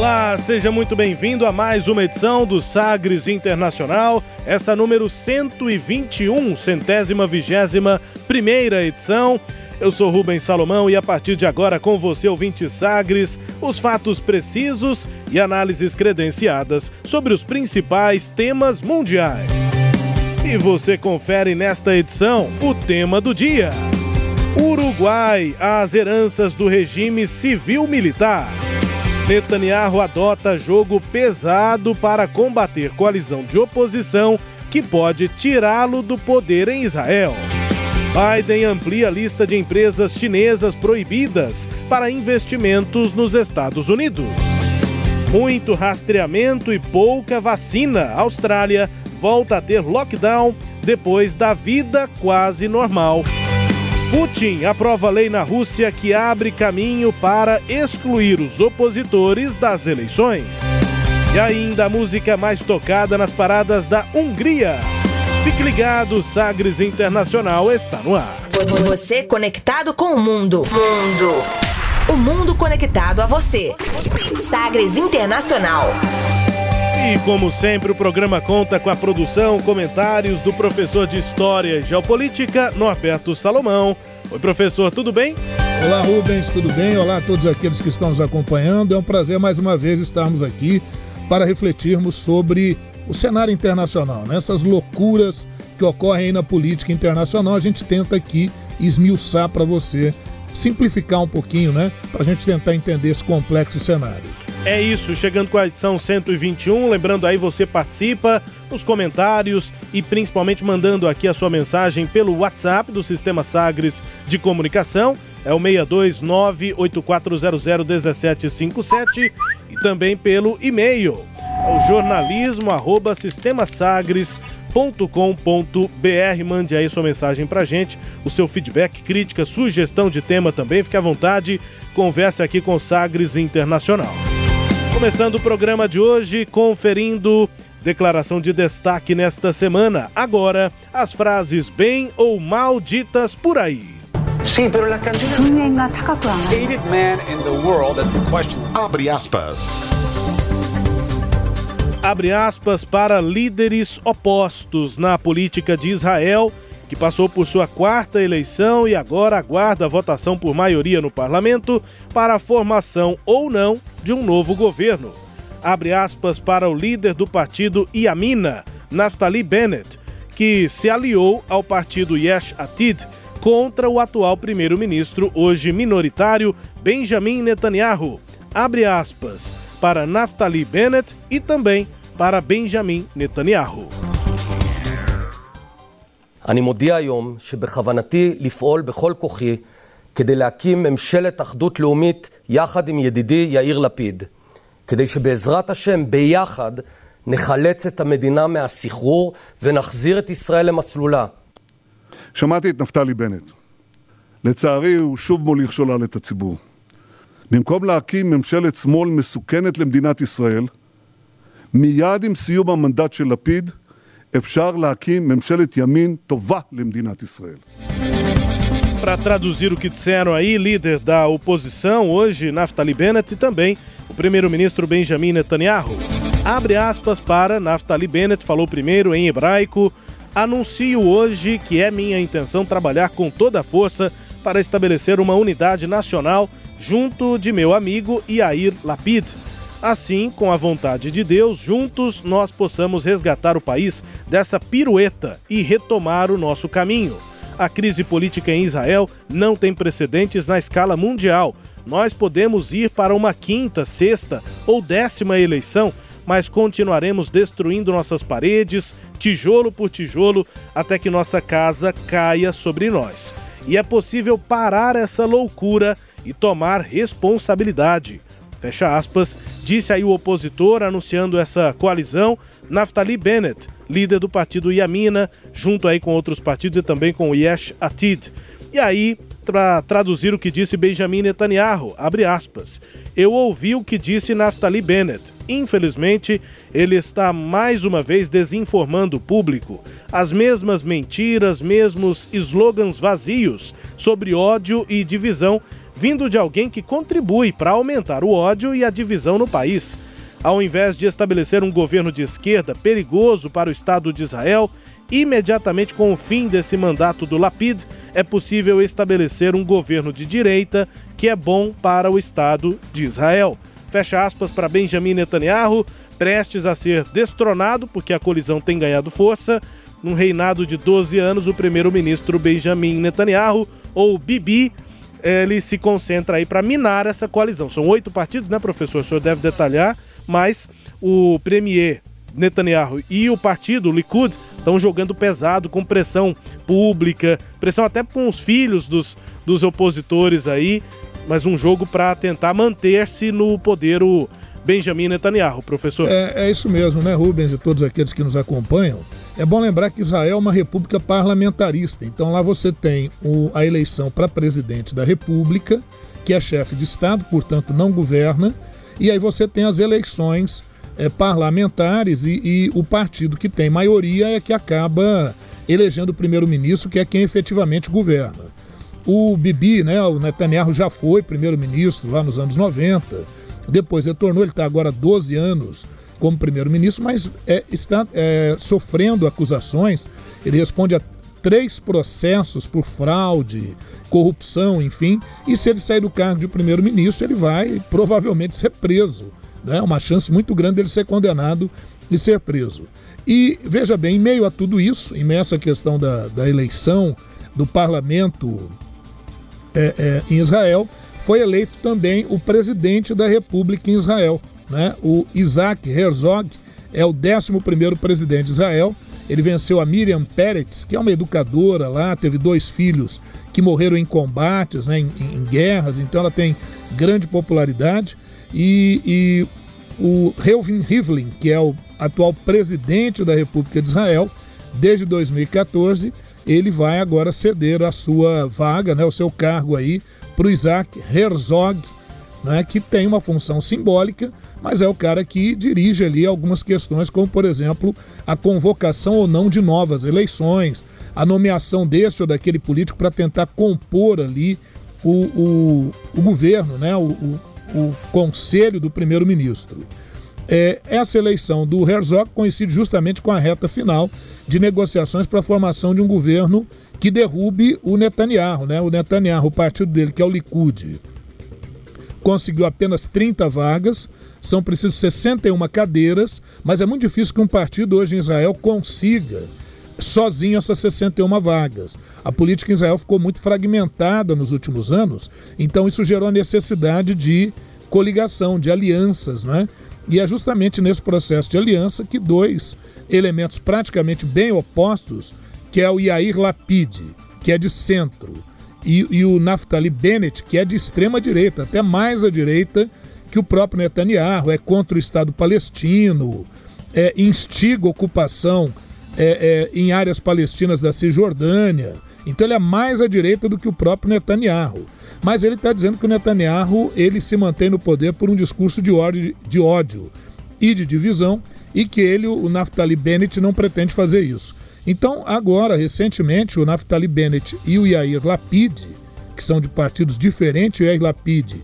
Olá, seja muito bem-vindo a mais uma edição do Sagres Internacional, essa número 121, centésima vigésima primeira edição. Eu sou Rubens Salomão e a partir de agora com você, ouvinte Sagres, os fatos precisos e análises credenciadas sobre os principais temas mundiais. E você confere nesta edição o tema do dia. Uruguai, as heranças do regime civil-militar. Netanyahu adota jogo pesado para combater coalizão de oposição que pode tirá-lo do poder em Israel. Biden amplia a lista de empresas chinesas proibidas para investimentos nos Estados Unidos. Muito rastreamento e pouca vacina. A Austrália volta a ter lockdown depois da vida quase normal. Putin aprova lei na Rússia que abre caminho para excluir os opositores das eleições. E ainda a música mais tocada nas paradas da Hungria. Fique ligado, Sagres Internacional está no ar. Você conectado com o mundo. Mundo. O mundo conectado a você. Sagres Internacional. E como sempre, o programa conta com a produção, comentários do professor de História e Geopolítica, Norberto Salomão. Oi, professor, tudo bem? Olá, Rubens, tudo bem? Olá a todos aqueles que estão nos acompanhando. É um prazer mais uma vez estarmos aqui para refletirmos sobre o cenário internacional, né? essas loucuras que ocorrem aí na política internacional. A gente tenta aqui esmiuçar para você, simplificar um pouquinho, né? Para a gente tentar entender esse complexo cenário. É isso, chegando com a edição 121. Lembrando aí, você participa nos comentários e principalmente mandando aqui a sua mensagem pelo WhatsApp do Sistema Sagres de Comunicação. É o 629-8400-1757 e também pelo e-mail. É o jornalismo arroba sistemasagres.com.br. Mande aí sua mensagem pra gente, o seu feedback, crítica, sugestão de tema também. Fique à vontade, converse aqui com Sagres Internacional. Começando o programa de hoje, conferindo declaração de destaque nesta semana. Agora, as frases bem ou mal ditas por aí. Sim, pero las canciones. Hated man in the world, that's the question. Abre aspas. Abre aspas para líderes opostos na política de Israel, que passou por sua quarta eleição e agora aguarda a votação por maioria no parlamento para a formação ou não de um novo governo. Abre aspas para o líder do partido Yamina, Naftali Bennett, que se aliou ao partido Yesh Atid contra o atual primeiro-ministro, hoje minoritário, Benjamin Netanyahu. Abre aspas para Naftali Bennett e também para Benjamin Netanyahu. אני מודיע היום שבכוונתי לפעול בכל כוחי כדי להקים ממשלת אחדות לאומית יחד עם ידידי יאיר לפיד, כדי שבעזרת השם ביחד נחלץ את המדינה מהסחרור ונחזיר את ישראל למסלולה. שמעתי את נפתלי בנט. לצערי, הוא שוב מוליך שולל את הציבור. במקום להקים ממשלת שמאל מסוכנת למדינת ישראל, מיד עם סיום המנדט של לפיד, אפשר להקים ממשלת ימין טובה למדינת ישראל. Para traduzir o que disseram aí, líder da oposição hoje, Naftali Bennett, e também o primeiro-ministro Benjamin Netanyahu. Abre aspas para Naftali Bennett, falou primeiro em hebraico. Anuncio hoje que é minha intenção trabalhar com toda a força para estabelecer uma unidade nacional junto de meu amigo Yair Lapid. Assim, com a vontade de Deus, juntos nós possamos resgatar o país dessa pirueta e retomar o nosso caminho. A crise política em Israel não tem precedentes na escala mundial. Nós podemos ir para uma quinta, sexta ou décima eleição, mas continuaremos destruindo nossas paredes, tijolo por tijolo, até que nossa casa caia sobre nós. E é possível parar essa loucura e tomar responsabilidade. Fecha aspas, disse aí o opositor anunciando essa coalizão, Naftali Bennett, líder do partido Yamina, junto aí com outros partidos e também com o Yesh Atid. E aí, para traduzir o que disse Benjamin Netanyahu, abre aspas. Eu ouvi o que disse Naftali Bennett. Infelizmente, ele está mais uma vez desinformando o público. As mesmas mentiras, mesmos slogans vazios sobre ódio e divisão, vindo de alguém que contribui para aumentar o ódio e a divisão no país. Ao invés de estabelecer um governo de esquerda perigoso para o Estado de Israel, imediatamente com o fim desse mandato do Lapid, é possível estabelecer um governo de direita que é bom para o Estado de Israel. Fecha aspas para Benjamin Netanyahu, prestes a ser destronado porque a colisão tem ganhado força. Num reinado de 12 anos, o primeiro-ministro Benjamin Netanyahu, ou Bibi, ele se concentra aí para minar essa coalizão. São oito partidos, né, professor? O senhor deve detalhar, mas o premier Netanyahu e o partido, o Likud, estão jogando pesado com pressão pública, pressão até com os filhos dos, dos opositores aí, mas um jogo para tentar manter-se no poder o Benjamin Netanyahu, professor. É, é, isso mesmo, né, Rubens e todos aqueles que nos acompanham. É bom lembrar que Israel é uma república parlamentarista, então lá você tem o, a eleição para presidente da república, que é chefe de Estado, portanto não governa, e aí você tem as eleições é, parlamentares e, e, o partido que tem maioria é que acaba elegendo o primeiro-ministro, que é quem efetivamente governa. O Bibi, né, o Netanyahu já foi primeiro-ministro lá nos anos 90, depois retornou, ele está agora 12 anos como primeiro-ministro, mas é, está é, sofrendo acusações. Ele responde a três processos por fraude, corrupção, enfim. E se ele sair do cargo de primeiro-ministro, ele vai provavelmente ser preso. É né? uma chance muito grande dele ser condenado e ser preso. E veja bem, em meio a tudo isso, em meio a essa questão da, da eleição do parlamento é, é, em Israel, foi eleito também o presidente da República em Israel, né? O Isaac Herzog é o 11 presidente de Israel. Ele venceu a Miriam Peretz, que é uma educadora lá, teve dois filhos que morreram em combates, né, em, em guerras, então ela tem grande popularidade. E, e o Reuven Rivlin, que é o atual presidente da República de Israel, desde 2014, ele vai agora ceder a sua vaga, né, o seu cargo aí, para o Isaac Herzog, né, que tem uma função simbólica, mas é o cara que dirige ali algumas questões, como por exemplo a convocação ou não de novas eleições, a nomeação desse ou daquele político para tentar compor ali o, o, o governo, né, o, o, o conselho do primeiro-ministro. É, essa eleição do Herzog coincide justamente com a reta final de negociações para a formação de um governo que derrube o Netanyahu, né? O Netanyahu, o partido dele, que é o Likud, conseguiu apenas 30 vagas, são precisas 61 cadeiras, mas é muito difícil que um partido hoje em Israel consiga sozinho essas 61 vagas. A política em Israel ficou muito fragmentada nos últimos anos, então isso gerou a necessidade de coligação, de alianças, né? E é justamente nesse processo de aliança que dois elementos praticamente bem opostos, que é o Yair Lapid, que é de centro, e, e o Naftali Bennett, que é de extrema direita, até mais à direita que o próprio Netanyahu, é contra o Estado palestino, é, instiga ocupação é, é, em áreas palestinas da Cisjordânia. Então ele é mais à direita do que o próprio Netanyahu. Mas ele está dizendo que o Netanyahu ele se mantém no poder por um discurso de ódio, de ódio e de divisão e que ele, o Naftali Bennett, não pretende fazer isso. Então, agora, recentemente, o Naftali Bennett e o Yair Lapid, que são de partidos diferentes, o Yair Lapid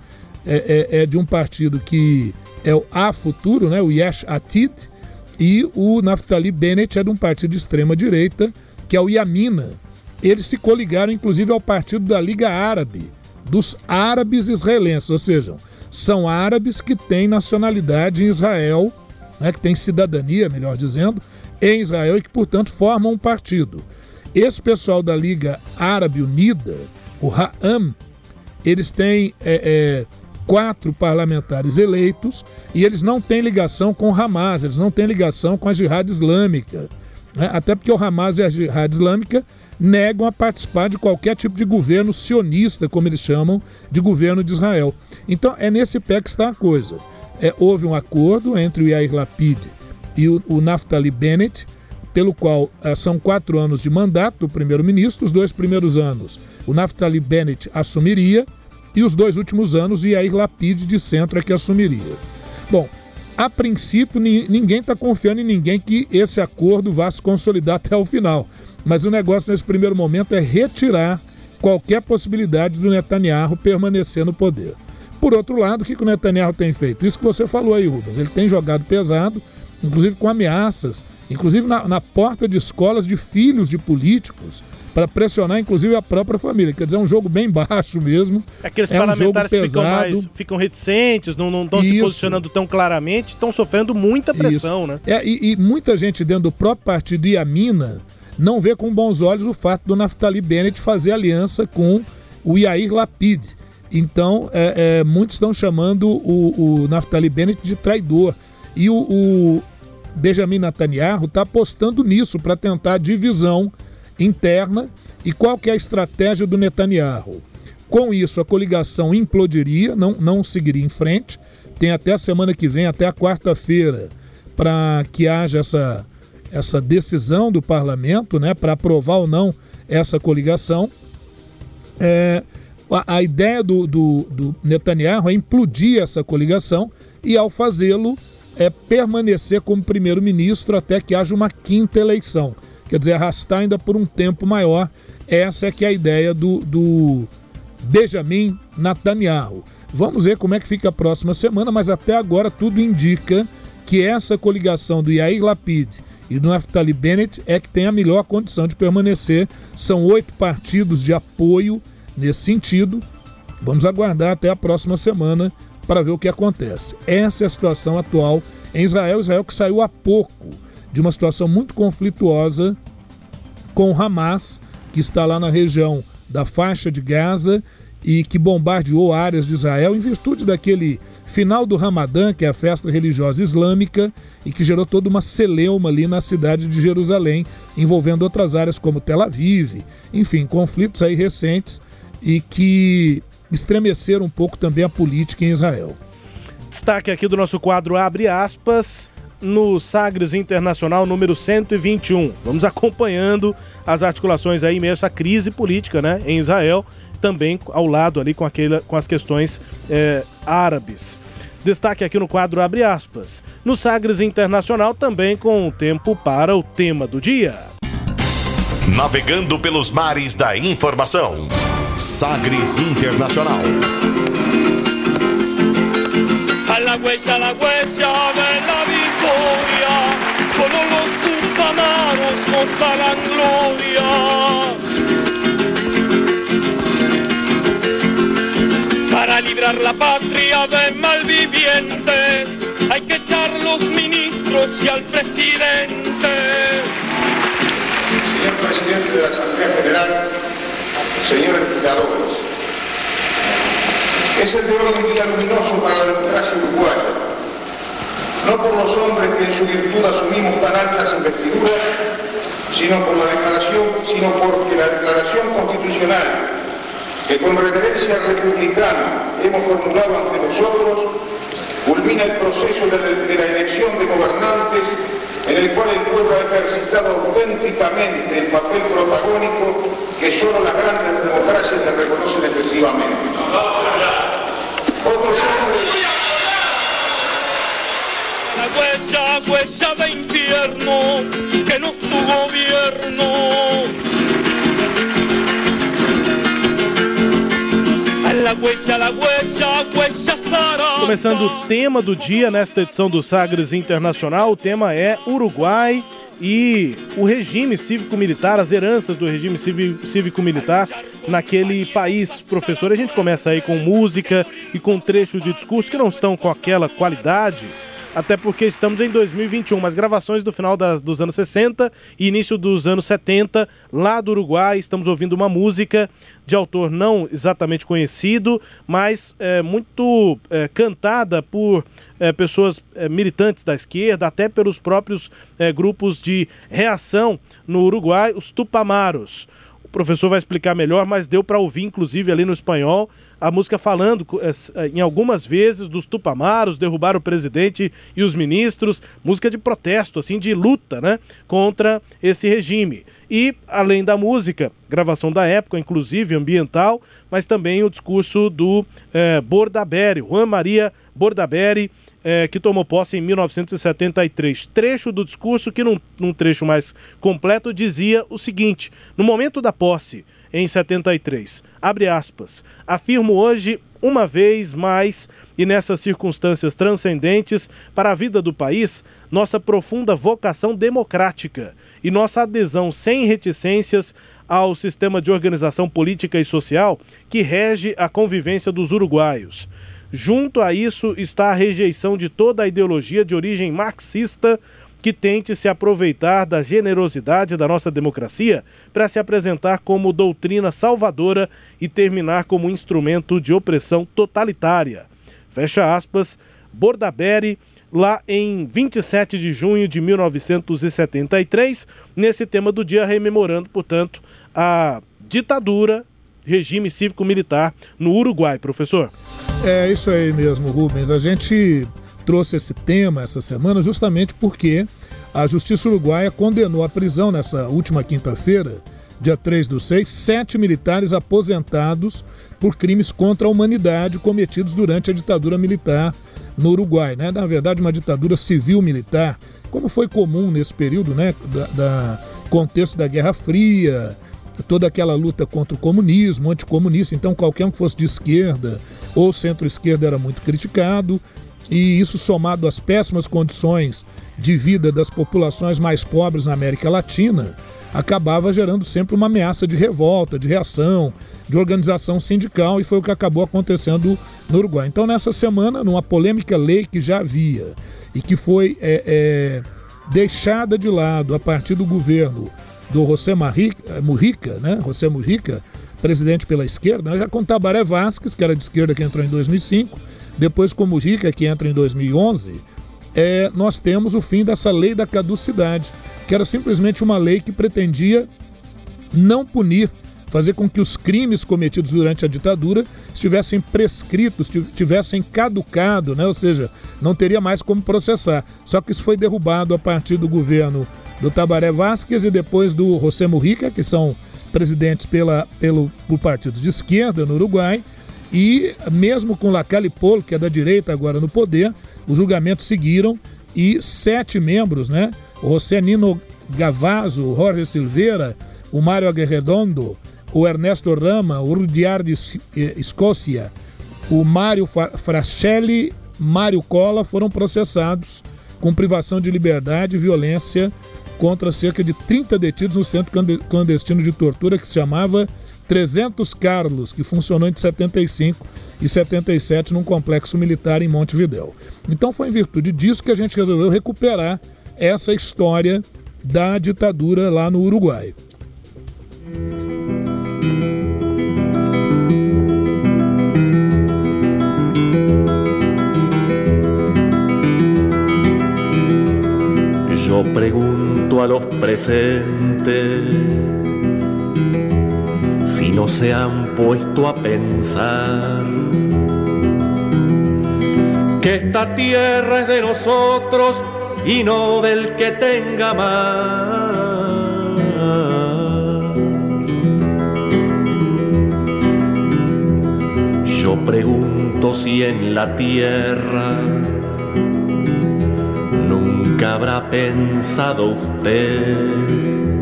é, é, é de um partido que é o A Futuro, né, o Yesh Atid, e o Naftali Bennett é de um partido de extrema direita, que é o Yamina. Eles se coligaram, inclusive, ao partido da Liga Árabe, dos árabes israelenses, ou seja, são árabes que têm nacionalidade em Israel, né, que têm cidadania, melhor dizendo, em Israel e que, portanto, formam um partido. Esse pessoal da Liga Árabe Unida, o Ha'am, eles têm é, é, quatro parlamentares eleitos e eles não têm ligação com o Hamas, eles não têm ligação com a Jihad Islâmica. Né? Até porque o Hamas e a Jihad Islâmica negam a participar de qualquer tipo de governo sionista, como eles chamam, de governo de Israel. Então é nesse pé que está a coisa. É, houve um acordo entre o Yair Lapid e o, o Naftali Bennett, pelo qual é, são quatro anos de mandato do primeiro-ministro. Os dois primeiros anos o Naftali Bennett assumiria e os dois últimos anos Yair Lapid de centro é que assumiria. Bom, a princípio ninguém está confiando em ninguém que esse acordo vá se consolidar até o final. Mas o negócio nesse primeiro momento é retirar qualquer possibilidade do Netanyahu permanecer no poder. Por outro lado, o que, que o Netanyahu tem feito? Isso que você falou aí, Rubens. Ele tem jogado pesado, inclusive com ameaças, inclusive na, na porta de escolas de filhos de políticos, para pressionar inclusive a própria família. Quer dizer, é um jogo bem baixo mesmo. Aqueles é parlamentares um ficam mais ficam reticentes, não estão se posicionando tão claramente, estão sofrendo muita pressão, Isso. né? É, e, e, muita gente dentro do próprio partido e a mina não vê com bons olhos o fato do Naftali Bennett fazer aliança com o Yair Lapid. Então, é, é, muitos estão chamando o, o, Naftali Bennett de traidor. E o, o Benjamin Netanyahu está apostando nisso para tentar divisão interna. E qual que é a estratégia do Netanyahu? Com isso, a coligação implodiria, não, não seguiria em frente. Tem até a semana que vem, até a quarta-feira, para que haja essa, essa decisão do parlamento né, para aprovar ou não essa coligação. É, a, a, ideia do, do, do, Netanyahu é implodir essa coligação e, ao fazê-lo, é permanecer como primeiro-ministro até que haja uma quinta eleição. Quer dizer, arrastar ainda por um tempo maior. Essa é que é a ideia do, do Benjamin Netanyahu. Vamos ver como é que fica a próxima semana, mas até agora tudo indica que essa coligação do Yair Lapid e do Naftali Bennett é que tem a melhor condição de permanecer. São oito partidos de apoio nesse sentido. Vamos aguardar até a próxima semana para ver o que acontece. Essa é a situação atual em Israel. Israel que saiu há pouco de uma situação muito conflituosa com o Hamas, que está lá na região da faixa de Gaza e que bombardeou áreas de Israel em virtude daquele final do Ramadã, que é a festa religiosa islâmica, e que gerou toda uma celeuma ali na cidade de Jerusalém, envolvendo outras áreas como Tel Aviv, enfim, conflitos aí recentes e que estremeceram um pouco também a política em Israel. Destaque aqui do nosso quadro Abre aspas no Sagres Internacional número 121. Vamos acompanhando as articulações aí, meio essa crise política né, em Israel também ao lado ali com, aquele, com as questões é, árabes. Destaque aqui no quadro abre aspas. No Sagres Internacional também com o tempo para o tema do dia. Navegando pelos mares da informação. Sagres Internacional. A la huella, a la huella de la victoria, solo los tupamaros nos darán gloria. Para librar la patria de malvivientes hay que echar los ministros y al presidente. Señor presidente de la Asamblea General, señores dictadores, es el de un día luminoso para la democracia uruguaya, no por los hombres que en su virtud asumimos tan altas investiduras, sino por la declaración, sino porque la declaración constitucional que con reverencia republicana hemos formulado ante nosotros, culmina el proceso de, la elección de gobernantes en el cual el pueblo ha ejercitado auténticamente el papel protagónico que solo las grandes democracias le reconocen efectivamente. La huella, huella de infierno que no tu gobierno Começando o tema do dia nesta edição do Sagres Internacional, o tema é Uruguai e o regime cívico-militar, as heranças do regime cívico-militar naquele país. Professor, a gente começa aí com música e com trechos de discurso que não estão com aquela qualidade até porque estamos em 2021, mas gravações do final das, dos anos 60 e início dos anos 70, lá do Uruguai, estamos ouvindo uma música de autor não exatamente conhecido, mas é, muito é, cantada por é, pessoas é, militantes da esquerda, até pelos próprios é, grupos de reação no Uruguai, os Tupamaros. O professor vai explicar melhor, mas deu para ouvir, inclusive, ali no espanhol, a música falando eh, eh, em algumas vezes dos tupamaros, derrubar o presidente e os ministros, música de protesto, assim, de luta, né, contra esse regime. E, além da música, gravação da época, inclusive ambiental, mas também o discurso do eh, Bordaberry, Juan Maria Bordaberry, eh, que tomou posse em 1973. Trecho do discurso que, num, num trecho mais completo, dizia o seguinte: no momento da posse, em 73, abre aspas, afirmo hoje uma vez mais e nessas circunstâncias transcendentes para a vida do país, nossa profunda vocação democrática e nossa adesão sem reticências ao sistema de organização política e social que rege a convivência dos uruguaios. Junto a isso está a rejeição de toda a ideologia de origem marxista que tente se aproveitar da generosidade da nossa democracia para se apresentar como doutrina salvadora e terminar como instrumento de opressão totalitária. Fecha aspas, Bordaberry, lá em 27 de junho de 1973, nesse tema do dia, rememorando, portanto, a ditadura, regime cívico-militar no Uruguai, professor. É isso aí mesmo, Rubens. A gente trouxe esse tema essa semana justamente porque a Justiça Uruguaia condenou à prisão nessa última quinta-feira, dia 3 do 6, sete militares aposentados por crimes contra a humanidade cometidos durante a ditadura militar no Uruguai, né? Na verdade, uma ditadura civil-militar, como foi comum nesse período, né? Da, da contexto da Guerra Fria, toda aquela luta contra o comunismo, anticomunista. Então, qualquer um que fosse de esquerda ou centro-esquerda era muito criticado e isso somado às péssimas condições de vida das populações mais pobres na América Latina, acabava gerando sempre uma ameaça de revolta, de reação, de organização sindical, e foi o que acabou acontecendo no Uruguai. Então, nessa semana, numa polêmica lei que já havia e que foi é, é, deixada de lado a partir do governo do José Mujica, né? José Mujica, presidente pela esquerda, né? já com Tabaré Vasquez, que era de esquerda, que entrou em 2005, depois com Mujica, que entra em 2011, é, nós temos o fim dessa lei da caducidade, que era simplesmente uma lei que pretendia não punir, fazer com que os crimes cometidos durante a ditadura estivessem prescritos, tivessem caducado, né? ou seja, não teria mais como processar. Só que isso foi derrubado a partir do governo do Tabaré Vázquez e depois do José Mujica, que são presidentes pela, pelo, por partidos de esquerda no Uruguai, e mesmo com Lacalle Polo, que é da direita agora no poder, os julgamentos seguiram e sete membros, né? José Nino Gavazzo, Jorge Silveira, o Mário Aguerredondo, o Ernesto Rama, o Rudiar de Escócia, o Mário Frascelli, Mário Cola foram processados com privação de liberdade e violência contra cerca de 30 detidos no centro clandestino de tortura que se chamava 300 Carlos, que funcionou entre 75 e 77 num complexo militar em Montevidéu. Então foi em virtude disso que a gente resolveu recuperar essa história da ditadura lá no Uruguai. Eu pergunto a los presentes si no se han puesto a pensar que esta tierra es de nosotros y no del que tenga más. Yo pregunto si en la tierra nunca habrá pensado usted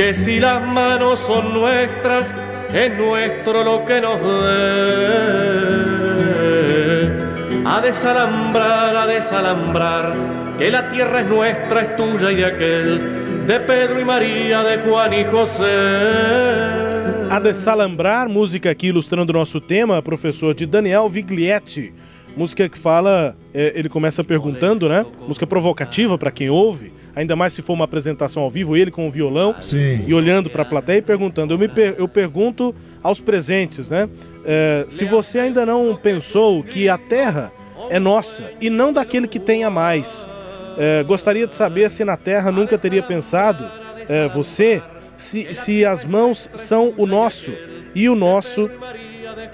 que si las manos son nuestras, es nuestro lo que nos dé. A desalambrar, a desalambrar, que la tierra es nuestra, es tuya y de aquel, de Pedro y María, de Juan y José. A desalambrar, música aqui ilustrando o nosso tema, professor de Daniel Viglietti. Música que fala, é, ele começa perguntando, né? Música provocativa para quem ouve ainda mais se for uma apresentação ao vivo, ele com o violão Sim. e olhando para a plateia e perguntando. Eu, me per eu pergunto aos presentes, né? É, se você ainda não pensou que a terra é nossa e não daquele que tenha mais. É, gostaria de saber se na terra nunca teria pensado, é, você, se, se as mãos são o nosso e o nosso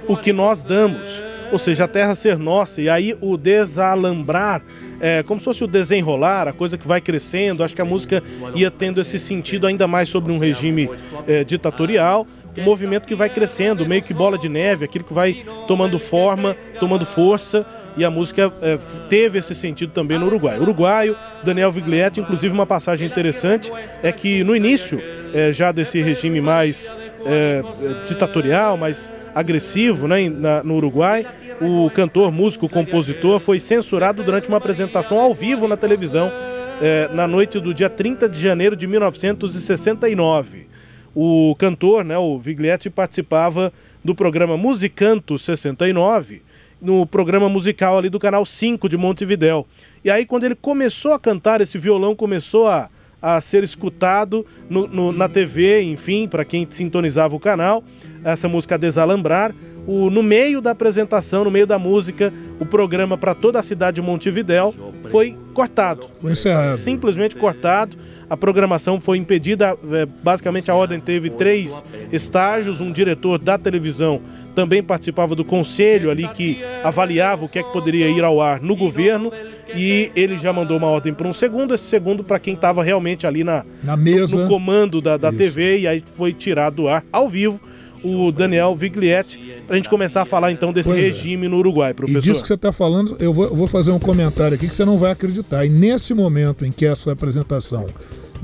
o que nós damos, ou seja, a terra ser nossa, e aí o desalambrar é, como se fosse o desenrolar, a coisa que vai crescendo. Acho que a música ia tendo esse sentido ainda mais sobre um regime é, ditatorial. Um movimento que vai crescendo, meio que bola de neve, aquilo que vai tomando forma, tomando força e a música é, teve esse sentido também no Uruguai. Uruguaio, Daniel Viglietti, inclusive uma passagem interessante é que no início é, já desse regime mais é, ditatorial, mais agressivo né, na, no Uruguai, o cantor, músico, compositor foi censurado durante uma apresentação ao vivo na televisão é, na noite do dia 30 de janeiro de 1969. O cantor, né, o Viglietti, participava do programa Musicanto 69 no programa musical ali do canal 5 de Montevidéu. E aí, quando ele começou a cantar, esse violão começou a, a ser escutado no, no, na TV, enfim, para quem sintonizava o canal, essa música Desalambrar. O, no meio da apresentação, no meio da música, o programa para toda a cidade de Montevidéu foi cortado. Foi encerrado. Simplesmente cortado. A programação foi impedida. É, basicamente, a ordem teve três estágios: um diretor da televisão também participava do conselho ali que avaliava o que é que poderia ir ao ar no governo e ele já mandou uma ordem para um segundo, esse segundo para quem estava realmente ali na, na mesa. No, comando da, da TV e aí foi tirado do ar ao vivo o Daniel Viglietti, para a gente começar a falar então desse pois é. regime é. no Uruguai, professor. E disso que você está falando, eu vou, eu vou, fazer um comentário aqui que você não vai acreditar. E nesse momento em que essa apresentação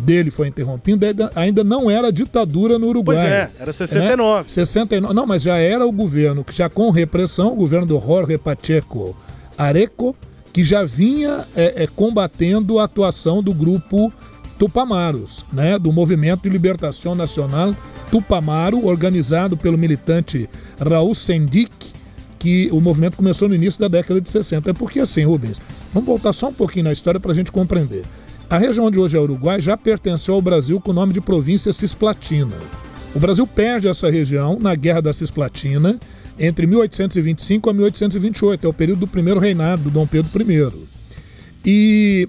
dele foi interrompido, ainda não era ditadura no Uruguai. Pois é, era 69. Né? 69. Não, mas já era o governo, que já com repressão, o governo do Jorge Pacheco Areco, que já vinha é, é, combatendo a atuação do grupo Tupamaros, né, do Movimento de Libertação Nacional Tupamaro, organizado pelo militante Raul Sendic, que o movimento começou no início da década de 60. É porque assim, Rubens, vamos voltar só um pouquinho na história para a gente compreender. A região de hoje é Uruguai já pertenceu ao Brasil com o nome de província Cisplatina. O Brasil perde essa região na Guerra da Cisplatina entre 1825 a 1828, é o período do primeiro reinado do Dom Pedro I. E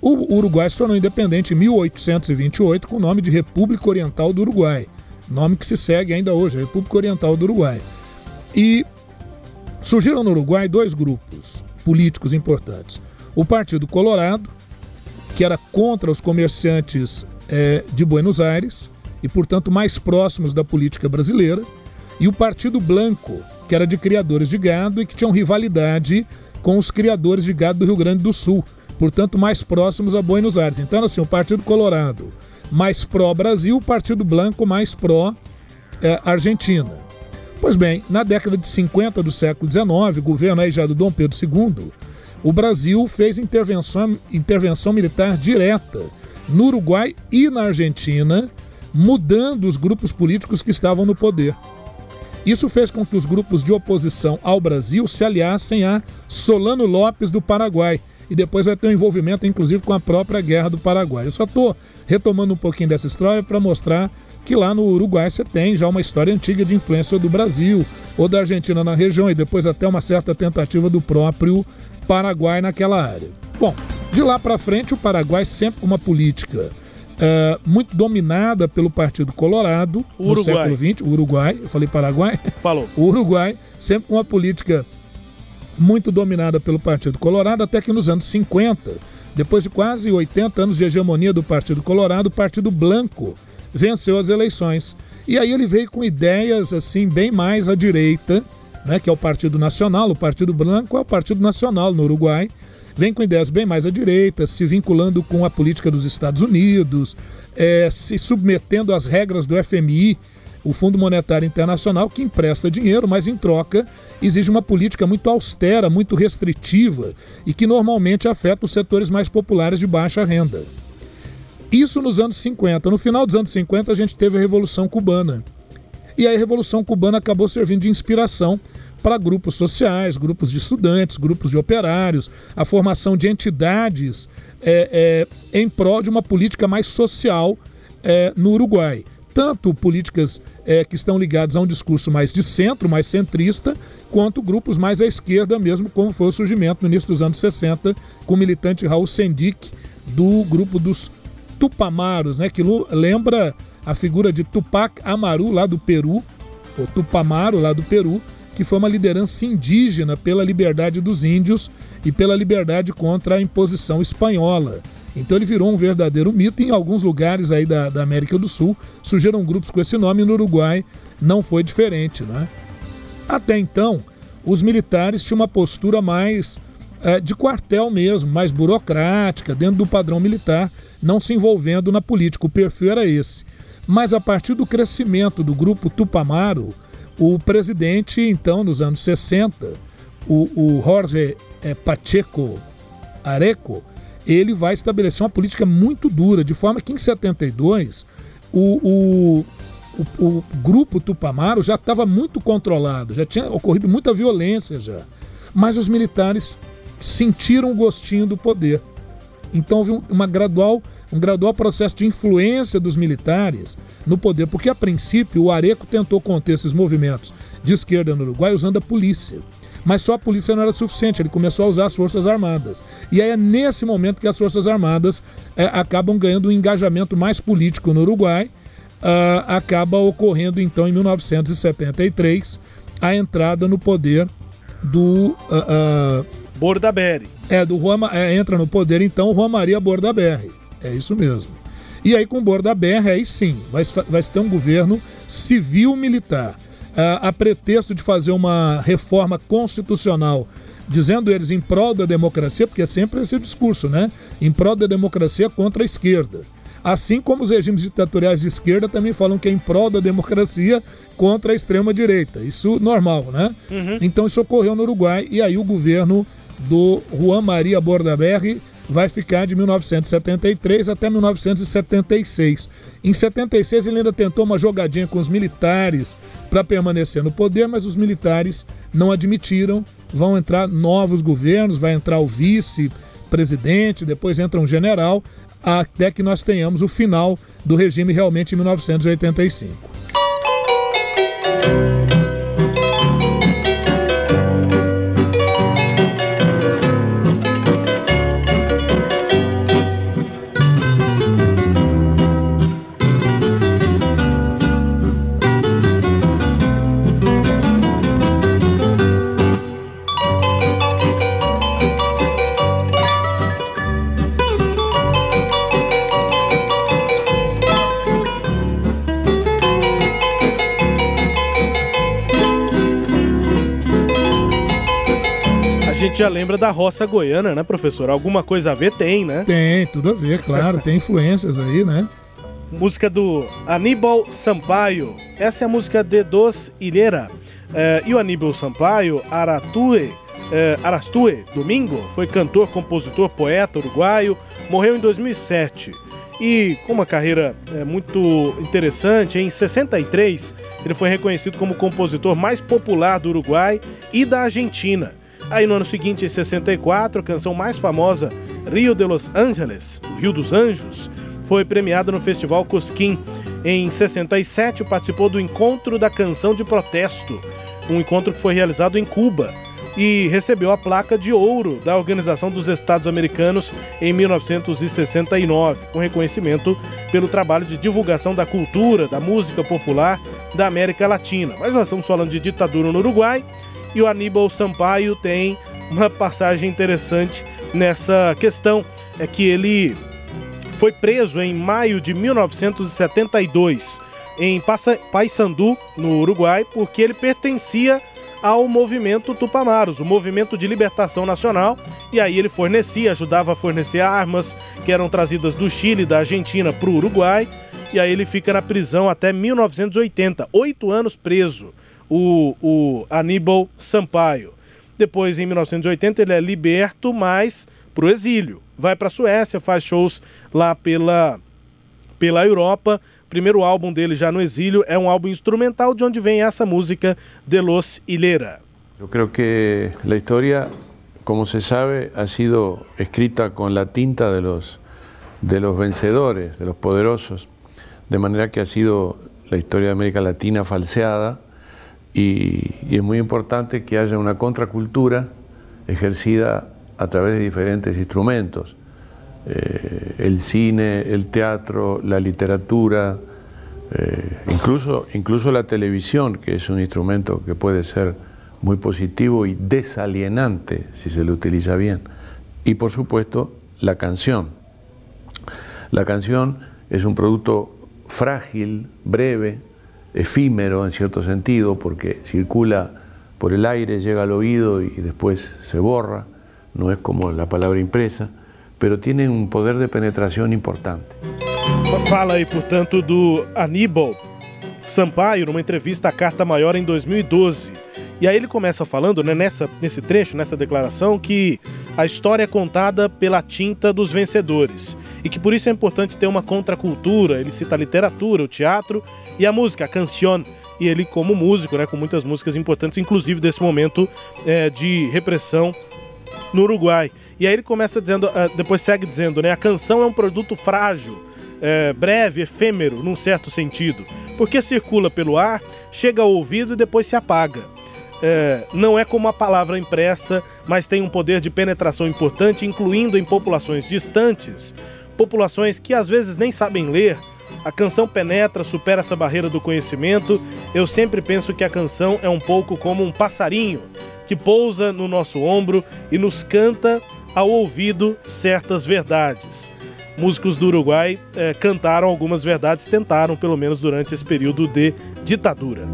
o Uruguai se tornou independente em 1828 com o nome de República Oriental do Uruguai, nome que se segue ainda hoje, República Oriental do Uruguai. E surgiram no Uruguai dois grupos políticos importantes: o Partido Colorado, que era contra os comerciantes é, de Buenos Aires e, portanto, mais próximos da política brasileira, e o Partido Blanco, que era de criadores de gado e que tinham rivalidade com os criadores de gado do Rio Grande do Sul, portanto, mais próximos a Buenos Aires. Então, assim, o Partido Colorado mais pró-Brasil, o Partido Blanco pró-Argentina. É, pois bem, na década de 50 do século XIX, governo aí já do Dom Pedro II, o Brasil fez intervenção, intervenção militar direta no Uruguai e na Argentina, mudando os grupos políticos que estavam no poder. Isso fez com que os grupos de oposição ao Brasil se aliassem a Solano Lopes do Paraguai. E depois vai ter um envolvimento, inclusive, com a própria Guerra do Paraguai. Eu só estou retomando um pouquinho dessa história para mostrar que lá no Uruguai você tem já uma história antiga de influência do Brasil ou da Argentina na região e depois até uma certa tentativa do próprio Paraguai naquela área. Bom, de lá para frente, o Paraguai sempre com uma política uh, muito dominada pelo Partido Colorado o no Uruguai. século XX, o Uruguai, eu falei Paraguai? Falou. O Uruguai, sempre com uma política muito dominada pelo Partido Colorado, até que nos anos 50, depois de quase 80 anos de hegemonia do Partido Colorado, o Partido Blanco venceu as eleições. E aí ele veio com ideias assim bem mais à direita, né, que é o Partido Nacional, o Partido Branco é o Partido Nacional no Uruguai, vem com ideias bem mais à direita, se vinculando com a política dos Estados Unidos, é, se submetendo às regras do FMI, o Fundo Monetário Internacional, que empresta dinheiro, mas em troca exige uma política muito austera, muito restritiva e que normalmente afeta os setores mais populares de baixa renda. Isso nos anos 50. No final dos anos 50, a gente teve a Revolução Cubana. E aí a Revolução Cubana acabou servindo de inspiração para grupos sociais, grupos de estudantes, grupos de operários, a formação de entidades é, é, em prol de uma política mais social é, no Uruguai. Tanto políticas é, que estão ligadas a um discurso mais de centro, mais centrista, quanto grupos mais à esquerda mesmo, como foi o surgimento no início dos anos 60, com o militante Raul Sendic, do grupo dos Tupamaros, né, que lembra a figura de Tupac Amaru, lá do Peru, ou Tupamaro, lá do Peru, que foi uma liderança indígena pela liberdade dos índios e pela liberdade contra a imposição espanhola. Então ele virou um verdadeiro mito. Em alguns lugares aí da, da América do Sul surgiram grupos com esse nome e no Uruguai não foi diferente. Né? Até então, os militares tinham uma postura mais é, de quartel mesmo, mais burocrática, dentro do padrão militar, não se envolvendo na política. O perfil era esse. Mas a partir do crescimento do grupo Tupamaro, o presidente, então, nos anos 60, o, o Jorge é, Pacheco Areco, ele vai estabelecer uma política muito dura, de forma que em 72 o, o, o, o grupo Tupamaro já estava muito controlado, já tinha ocorrido muita violência já. Mas os militares sentiram o gostinho do poder. Então houve uma gradual, um gradual processo de influência dos militares no poder, porque a princípio o Areco tentou conter esses movimentos de esquerda no Uruguai usando a polícia. Mas só a polícia não era suficiente, ele começou a usar as Forças Armadas. E aí é nesse momento que as Forças Armadas é, acabam ganhando um engajamento mais político no Uruguai. Uh, acaba ocorrendo então em 1973 a entrada no poder do uh, uh, Bordaberry. É, do Juan, é, entra no poder então Juan Maria Bordaberry. É isso mesmo. E aí com o Bordaberry, aí sim, vai, vai ter um governo civil-militar. A pretexto de fazer uma reforma constitucional, dizendo eles em prol da democracia, porque é sempre esse discurso, né? Em prol da democracia contra a esquerda. Assim como os regimes ditatoriais de esquerda também falam que é em prol da democracia contra a extrema-direita. Isso normal, né? Uhum. Então isso ocorreu no Uruguai e aí o governo do Juan Maria Bordaberry vai ficar de 1973 até 1976. Em 76 ele ainda tentou uma jogadinha com os militares para permanecer no poder, mas os militares não admitiram. Vão entrar novos governos, vai entrar o vice-presidente, depois entra um general, até que nós tenhamos o final do regime realmente em 1985. Gente já lembra da roça goiana, né, professor? Alguma coisa a ver tem, né? Tem, tudo a ver, claro. tem influências aí, né? Música do Aníbal Sampaio. Essa é a música de Dos Ilheira. É, e o Aníbal Sampaio, Aratue, é, Arastue Domingo, foi cantor, compositor, poeta uruguaio, morreu em 2007 e com uma carreira é, muito interessante. Em 63, ele foi reconhecido como o compositor mais popular do Uruguai e da Argentina. Aí no ano seguinte, em 64, a canção mais famosa, Rio de los Angeles, o Rio dos Anjos, foi premiada no Festival Cosquim. Em 67, participou do Encontro da Canção de Protesto, um encontro que foi realizado em Cuba e recebeu a placa de ouro da Organização dos Estados Americanos em 1969, com reconhecimento pelo trabalho de divulgação da cultura, da música popular da América Latina. Mas nós estamos falando de ditadura no Uruguai e o Aníbal Sampaio tem uma passagem interessante nessa questão. É que ele foi preso em maio de 1972 em Paysandu, no Uruguai, porque ele pertencia ao movimento Tupamaros, o movimento de libertação nacional, e aí ele fornecia, ajudava a fornecer armas que eram trazidas do Chile, da Argentina para o Uruguai, e aí ele fica na prisão até 1980, oito anos preso o, o Aníbal Sampaio. Depois, em 1980, ele é liberto, mas para o exílio. Vai para a Suécia, faz shows lá pela, pela Europa. Primeiro álbum dele já no exílio é um álbum instrumental de onde vem essa música de Los Hilera. Eu creo que a história, como se sabe, ha sido escrita com la tinta de los, de los vencedores, de los poderosos, de manera que ha sido la historia de América Latina falseada y, es muy importante que haya una contracultura ejercida a través de diferentes instrumentos. Eh, el cine, el teatro, la literatura, Eh, incluso, incluso la televisión, que es un instrumento que puede ser muy positivo y desalienante si se lo utiliza bien. Y por supuesto, la canción. La canción es un producto frágil, breve, efímero en cierto sentido, porque circula por el aire, llega al oído y después se borra, no es como la palabra impresa, pero tiene um poder de penetração importante. Fala aí, portanto, do Aníbal Sampaio numa entrevista à Carta Maior em 2012. E aí ele começa falando, né, nessa, nesse trecho, nessa declaração, que a história é contada pela tinta dos vencedores. E que por isso é importante ter uma contracultura. Ele cita a literatura, o teatro e a música, a canción e ele como músico, né, com muitas músicas importantes, inclusive desse momento é, de repressão no Uruguai. E aí ele começa dizendo, é, depois segue dizendo, né, a canção é um produto frágil, é, breve, efêmero, num certo sentido, porque circula pelo ar, chega ao ouvido e depois se apaga. É, não é como a palavra impressa, mas tem um poder de penetração importante, incluindo em populações distantes, populações que às vezes nem sabem ler, a canção penetra, supera essa barreira do conhecimento. Eu sempre penso que a canção é um pouco como um passarinho que pousa no nosso ombro e nos canta ao ouvido certas verdades. Músicos do Uruguai eh, cantaram algumas verdades, tentaram, pelo menos durante esse período de ditadura.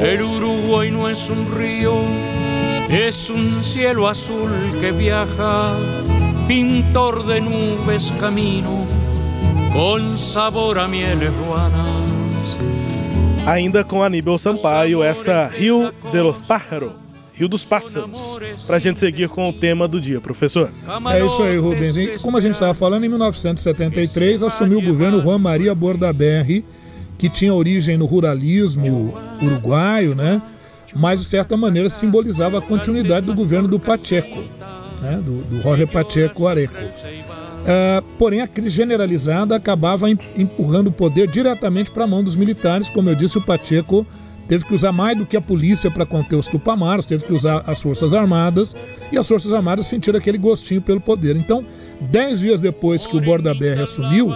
El Uruguay no es un río, es un cielo azul que viaja, pintor de nubes camino, con sabor a mieles ruanas. Ainda com Aníbal Sampaio, essa Rio de los Pájaros, Rio dos Pássaros, para a gente seguir com o tema do dia, professor. É isso aí, Rubens. E como a gente estava falando, em 1973 assumiu o governo Juan Maria Bordaberry, que tinha origem no ruralismo uruguaio, né? mas de certa maneira simbolizava a continuidade do governo do Pacheco, né? do, do Jorge Pacheco Areco. Uh, porém, a crise generalizada acabava empurrando o poder diretamente para a mão dos militares. Como eu disse, o Pacheco teve que usar mais do que a polícia para conter os tupamaros, teve que usar as Forças Armadas, e as Forças Armadas sentiram aquele gostinho pelo poder. Então, dez dias depois que o Borda BR assumiu,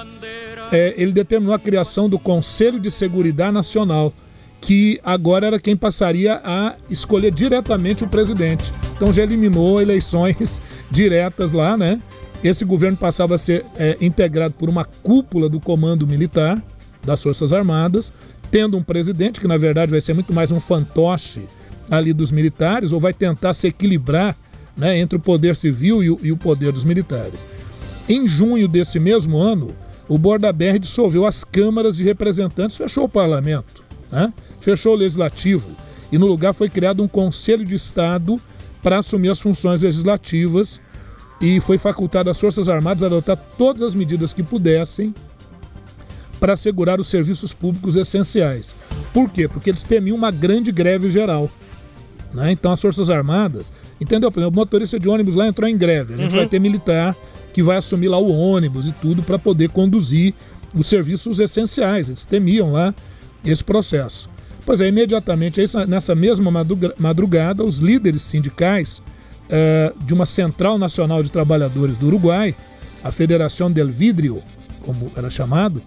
é, ele determinou a criação do Conselho de Seguridade Nacional, que agora era quem passaria a escolher diretamente o presidente. Então já eliminou eleições diretas lá, né? Esse governo passava a ser é, integrado por uma cúpula do comando militar das Forças Armadas, tendo um presidente que na verdade vai ser muito mais um fantoche ali dos militares, ou vai tentar se equilibrar né, entre o poder civil e o, e o poder dos militares. Em junho desse mesmo ano, o Bordaberry dissolveu as câmaras de representantes, fechou o parlamento, né? fechou o legislativo e no lugar foi criado um Conselho de Estado para assumir as funções legislativas e foi facultado às Forças Armadas adotar todas as medidas que pudessem para assegurar os serviços públicos essenciais. Por quê? Porque eles temiam uma grande greve geral. Né? Então as Forças Armadas, entendeu? Por exemplo, o motorista de ônibus lá entrou em greve, a gente uhum. vai ter militar que vai assumir lá o ônibus e tudo para poder conduzir os serviços essenciais. Eles temiam lá esse processo. Pois é, imediatamente, nessa mesma madrugada, os líderes sindicais eh, de uma Central Nacional de Trabalhadores do Uruguai, a Federação del Vidrio, como era chamado,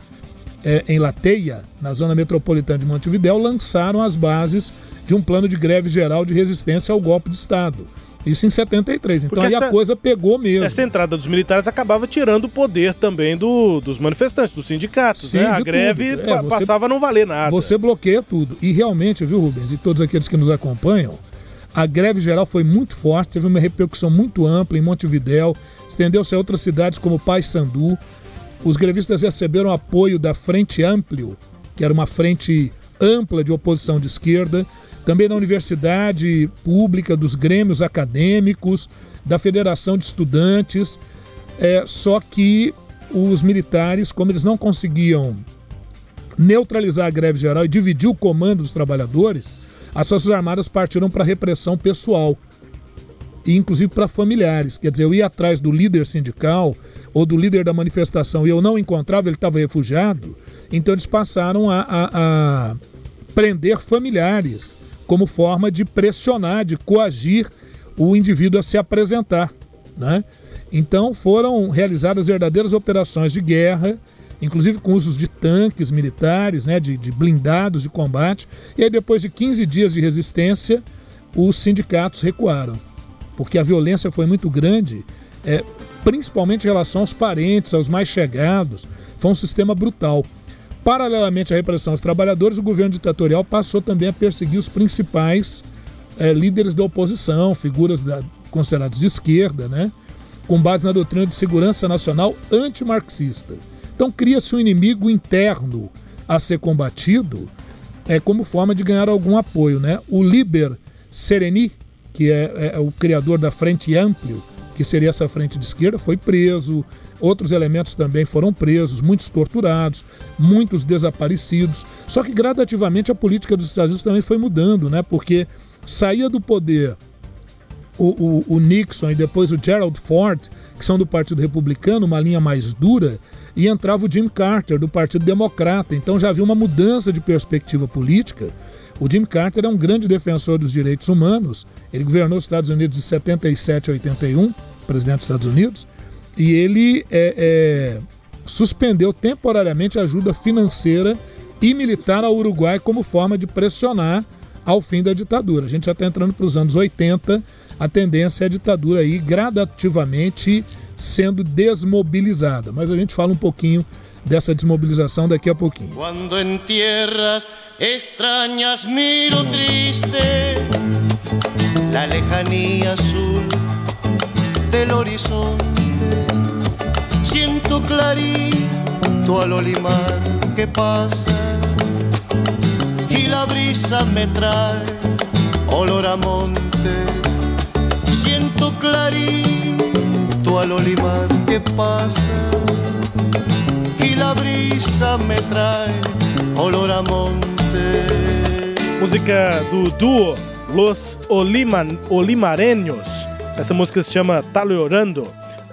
eh, em Lateia, na zona metropolitana de Montevidéu, lançaram as bases de um plano de greve geral de resistência ao golpe de Estado. Isso em 73. Então aí essa, a coisa pegou mesmo. Essa entrada dos militares acabava tirando o poder também do, dos manifestantes, dos sindicatos. Sim, né? A greve é, você, passava a não valer nada. Você bloqueia tudo. E realmente, viu, Rubens, e todos aqueles que nos acompanham, a greve geral foi muito forte, teve uma repercussão muito ampla em Montevidéu, estendeu-se a outras cidades como Paysandu. Os grevistas receberam apoio da Frente Amplio, que era uma frente ampla de oposição de esquerda também na universidade pública, dos grêmios acadêmicos, da Federação de Estudantes. É, só que os militares, como eles não conseguiam neutralizar a greve geral e dividir o comando dos trabalhadores, as Forças Armadas partiram para repressão pessoal inclusive para familiares. Quer dizer, eu ia atrás do líder sindical ou do líder da manifestação e eu não encontrava, ele estava refugiado, então eles passaram a, a, a prender familiares como forma de pressionar, de coagir o indivíduo a se apresentar. Né? Então foram realizadas verdadeiras operações de guerra, inclusive com usos de tanques militares, né, de, de blindados de combate. E aí, depois de 15 dias de resistência, os sindicatos recuaram, porque a violência foi muito grande, é, principalmente em relação aos parentes, aos mais chegados. Foi um sistema brutal. Paralelamente à repressão aos trabalhadores, o governo ditatorial passou também a perseguir os principais é, líderes da oposição, figuras da, consideradas de esquerda, né? com base na doutrina de segurança nacional antimarxista. Então cria-se um inimigo interno a ser combatido é, como forma de ganhar algum apoio. Né? O Liber Sereni, que é, é o criador da Frente Amplio, que seria essa frente de esquerda, foi preso. Outros elementos também foram presos, muitos torturados, muitos desaparecidos. Só que gradativamente a política dos Estados Unidos também foi mudando, né? Porque saía do poder o, o, o, Nixon e depois o Gerald Ford, que são do Partido Republicano, uma linha mais dura, e entrava o Jim Carter, do Partido Democrata. Então já havia uma mudança de perspectiva política. O Jim Carter é um grande defensor dos direitos humanos. Ele governou os Estados Unidos de 77 a 81, presidente dos Estados Unidos, e ele é, é, suspendeu temporariamente a ajuda financeira e militar ao Uruguai como forma de pressionar ao fim da ditadura. A gente já está entrando para os anos 80 a tendência é a ditadura aí gradativamente sendo desmobilizada. Mas a gente fala um pouquinho dessa desmobilização daqui a pouquinho. Quando em tierras extrañas miro triste la lejanía azul del horizonte siento clarito al olimar que pasa y la brisa me trae olor a monte Siento clarito al olimar que pasa y la brisa me trae olor a monte. Música do duo Los Oliman, Olimareños. Essa música se chama Tá.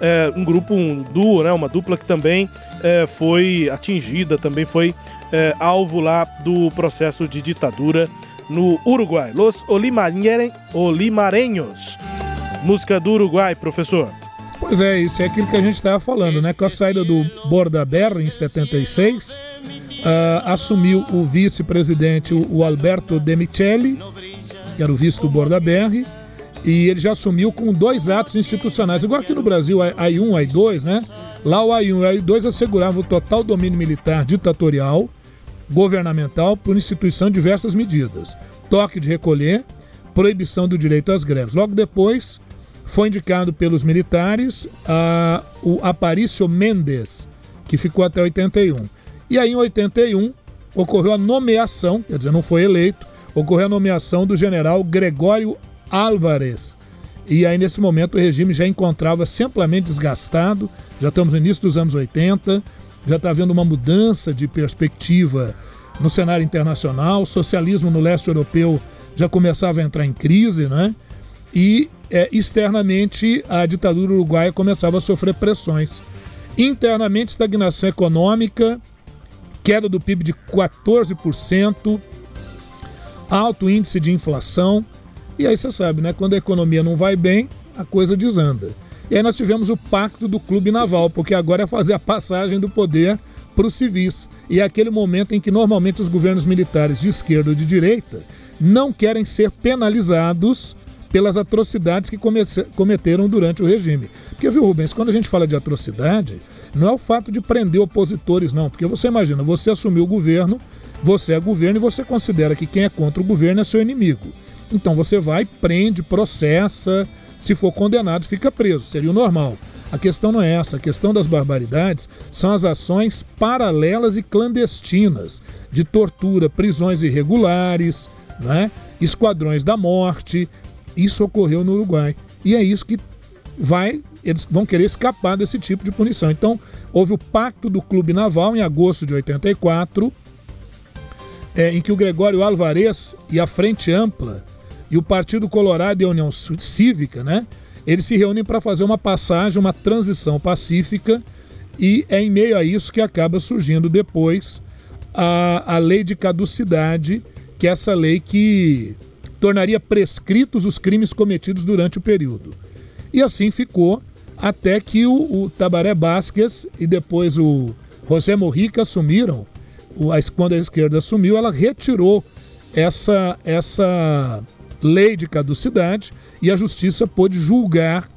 É um grupo, um duo, né, uma dupla que também é, foi atingida, também foi é, alvo lá do processo de ditadura no Uruguai. Los Olimareños música do Uruguai, professor. Pois é, isso é aquilo que a gente estava falando, né? Com a saída do Bordaberra em 76, uh, ah, assumiu o vice-presidente, o Alberto Demicelli, que era o vice do Bordaberry, e ele já assumiu com dois atos institucionais, igual aqui no Brasil, AI1, AI2, né? Lá o AI1 e o AI2 asseguravam o total domínio militar ditatorial, governamental, por instituição de diversas medidas. Toque de recolher, proibição do direito às greves. Logo depois, foi indicado pelos militares a, o Aparício Mendes, que ficou até 81. E aí, em 81, ocorreu a nomeação, quer dizer, não foi eleito, ocorreu a nomeação do general Gregório Álvares. E aí, nesse momento, o regime já encontrava-se amplamente desgastado, já estamos no início dos anos 80, já está havendo uma mudança de perspectiva no cenário internacional, o socialismo no leste europeu já começava a entrar em crise, né? E é, externamente a ditadura uruguaia começava a sofrer pressões. Internamente, estagnação econômica, queda do PIB de 14%, alto índice de inflação. E aí você sabe, né? Quando a economia não vai bem, a coisa desanda. E aí nós tivemos o pacto do Clube Naval, porque agora é fazer a passagem do poder para os civis. E é aquele momento em que normalmente os governos militares de esquerda ou de direita não querem ser penalizados pelas atrocidades que cometeram durante o regime. Porque, viu, Rubens, quando a gente fala de atrocidade, não é o fato de prender opositores, não. Porque você imagina, você assumiu o governo, você é governo e você considera que quem é contra o governo é seu inimigo. Então você vai, prende, processa, se for condenado, fica preso. Seria o normal. A questão não é essa. A questão das barbaridades são as ações paralelas e clandestinas de tortura, prisões irregulares, né? esquadrões da morte, isso ocorreu no Uruguai. E é isso que vai, eles vão querer escapar desse tipo de punição. Então, houve o pacto do Clube Naval em agosto de 84. é, em que o Gregório Alvarez e a Frente Ampla e o Partido Colorado e a União Cívica, né? Eles se reúnem para fazer uma passagem, uma transição pacífica, e é em meio a isso que acaba surgindo depois a, a lei de caducidade, que é essa lei que tornaria prescritos os crimes cometidos durante o período. E assim ficou até que o, o Tabaré Basques e depois o José Morrica assumiram, o, a, quando a esquerda assumiu, ela retirou essa, essa lei de caducidade e a justiça pôde julgar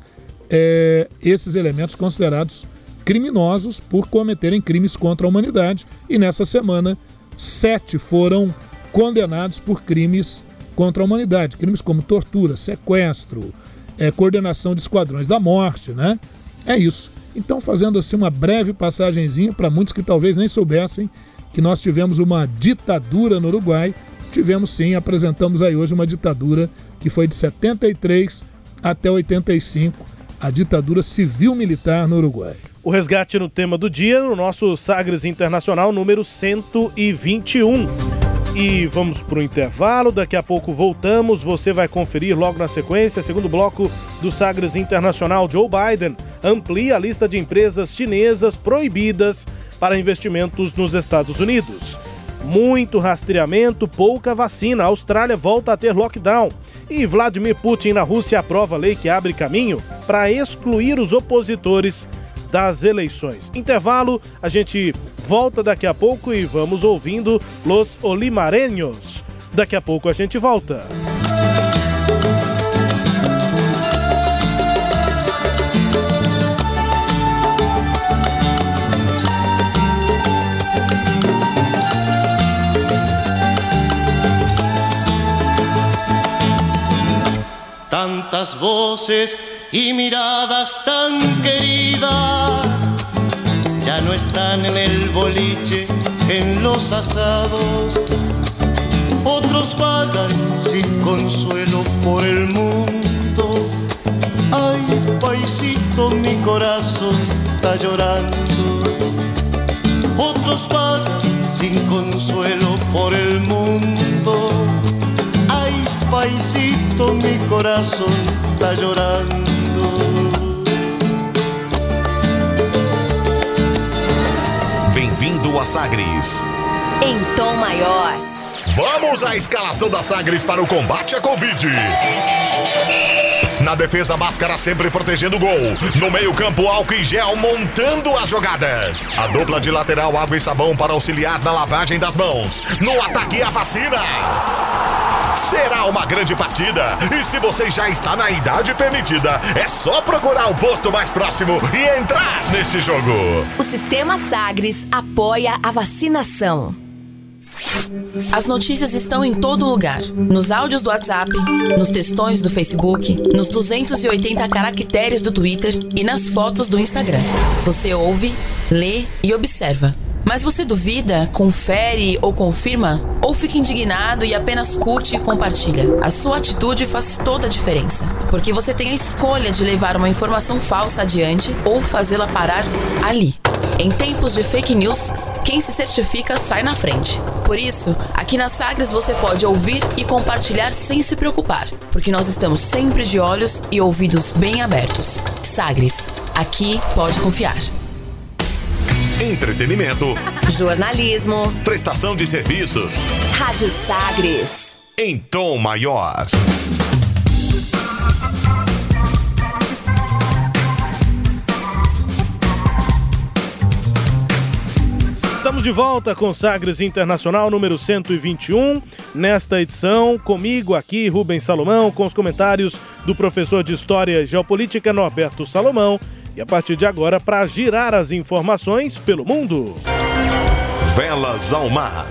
é, esses elementos considerados criminosos por cometerem crimes contra a humanidade. E nessa semana, sete foram condenados por crimes contra a humanidade, crimes como tortura, sequestro, é, coordenação de esquadrões da morte, né? É isso. Então, fazendo assim uma breve passagenzinha para muitos que talvez nem soubessem que nós tivemos uma ditadura no Uruguai, tivemos sim, apresentamos aí hoje uma ditadura que foi de 73 até 85, a ditadura civil-militar no Uruguai. O resgate no tema do dia no nosso Sagres Internacional número 121. E vamos para o intervalo, daqui a pouco voltamos. Você vai conferir logo na sequência, segundo bloco do Sagres Internacional. Joe Biden amplia a lista de empresas chinesas proibidas para investimentos nos Estados Unidos. Muito rastreamento, pouca vacina. A Austrália volta a ter lockdown. E Vladimir Putin na Rússia aprova a lei que abre caminho para excluir os opositores das eleições. Intervalo, a gente volta daqui a pouco e vamos ouvindo Los Olimareños. Daqui a pouco a gente volta. Tantas voces y miradas tan queridas ya no están en el boliche, en los asados. Otros vagan sin consuelo por el mundo. Ay, paisito, mi corazón está llorando. Otros vagan sin consuelo por el mundo. Ay, paisito, mi corazón está llorando. A Sagres. Em tom maior. Vamos à escalação da Sagres para o combate à Covid. Na defesa, máscara sempre protegendo o gol. No meio-campo, álcool e gel montando as jogadas. A dupla de lateral, água e sabão para auxiliar na lavagem das mãos. No ataque, a vacina. Será uma grande partida. E se você já está na idade permitida, é só procurar o posto mais próximo e entrar neste jogo. O Sistema Sagres apoia a vacinação. As notícias estão em todo lugar: nos áudios do WhatsApp, nos textões do Facebook, nos 280 caracteres do Twitter e nas fotos do Instagram. Você ouve, lê e observa. Mas você duvida, confere ou confirma? Ou fica indignado e apenas curte e compartilha? A sua atitude faz toda a diferença, porque você tem a escolha de levar uma informação falsa adiante ou fazê-la parar ali. Em tempos de fake news, quem se certifica sai na frente. Por isso, aqui na Sagres você pode ouvir e compartilhar sem se preocupar, porque nós estamos sempre de olhos e ouvidos bem abertos. Sagres, aqui pode confiar. Entretenimento, Jornalismo. prestação de serviços Rádio Sagres. em tom maior. Estamos de volta com Sagres Internacional número 121. Nesta edição, comigo aqui, Rubens Salomão, com os comentários do professor de História e Geopolítica Norberto Salomão. E a partir de agora, para girar as informações pelo mundo. Velas ao mar.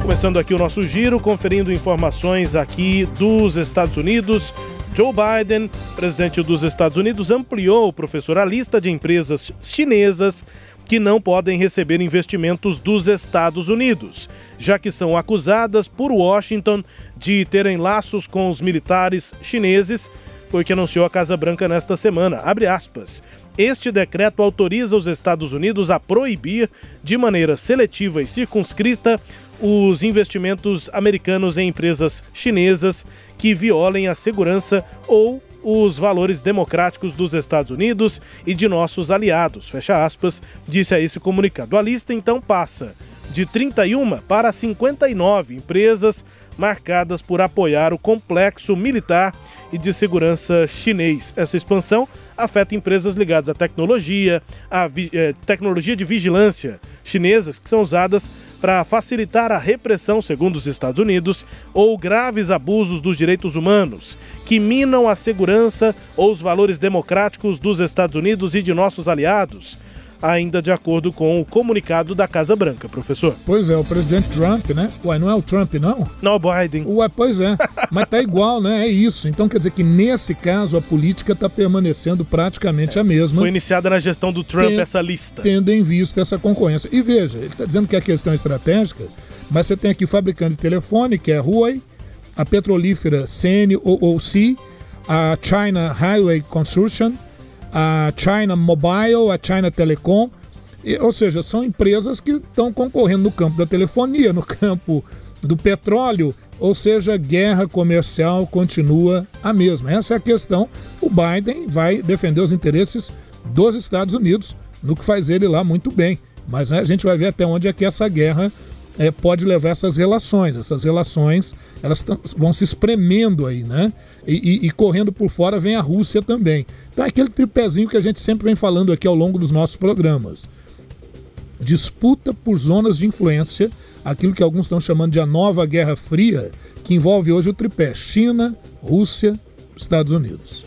Começando aqui o nosso giro, conferindo informações aqui dos Estados Unidos. Joe Biden, presidente dos Estados Unidos, ampliou, professor, a lista de empresas chinesas que não podem receber investimentos dos Estados Unidos, já que são acusadas por Washington de terem laços com os militares chineses, foi o que anunciou a Casa Branca nesta semana. Abre aspas. Este decreto autoriza os Estados Unidos a proibir, de maneira seletiva e circunscrita, os investimentos americanos em empresas chinesas que violem a segurança ou os valores democráticos dos Estados Unidos e de nossos aliados. Fecha aspas, disse a esse comunicado. A lista então passa de 31 para 59 empresas marcadas por apoiar o complexo militar e de segurança chinês. Essa expansão afeta empresas ligadas à tecnologia, à eh, tecnologia de vigilância chinesas que são usadas para facilitar a repressão, segundo os Estados Unidos, ou graves abusos dos direitos humanos, que minam a segurança ou os valores democráticos dos Estados Unidos e de nossos aliados ainda de acordo com o comunicado da Casa Branca, professor. Pois é, o presidente Trump, né? Ué, não é o Trump, não? Não, o Biden. Ué, pois é. Mas tá igual, né? É isso. Então quer dizer que nesse caso a política está permanecendo praticamente a mesma. Foi iniciada na gestão do Trump Ten, essa lista. Tendo em vista essa concorrência. E veja, ele está dizendo que é questão estratégica, mas você tem aqui o fabricante de telefone, que é Huawei, a petrolífera CNOOC, a China Highway Consortium, a China Mobile, a China Telecom, e, ou seja, são empresas que estão concorrendo no campo da telefonia, no campo do petróleo, ou seja, guerra comercial continua a mesma. Essa é a questão. O Biden vai defender os interesses dos Estados Unidos, no que faz ele lá muito bem. Mas né, a gente vai ver até onde é que essa guerra é, pode levar essas relações. Essas relações elas vão se espremendo aí, né? E, e, e, correndo por fora vem a Rússia também. Então é aquele tripézinho que a gente sempre vem falando aqui ao longo dos nossos programas. Disputa por zonas de influência, aquilo que alguns estão chamando de a nova Guerra Fria, que envolve hoje o tripé China, Rússia, Estados Unidos.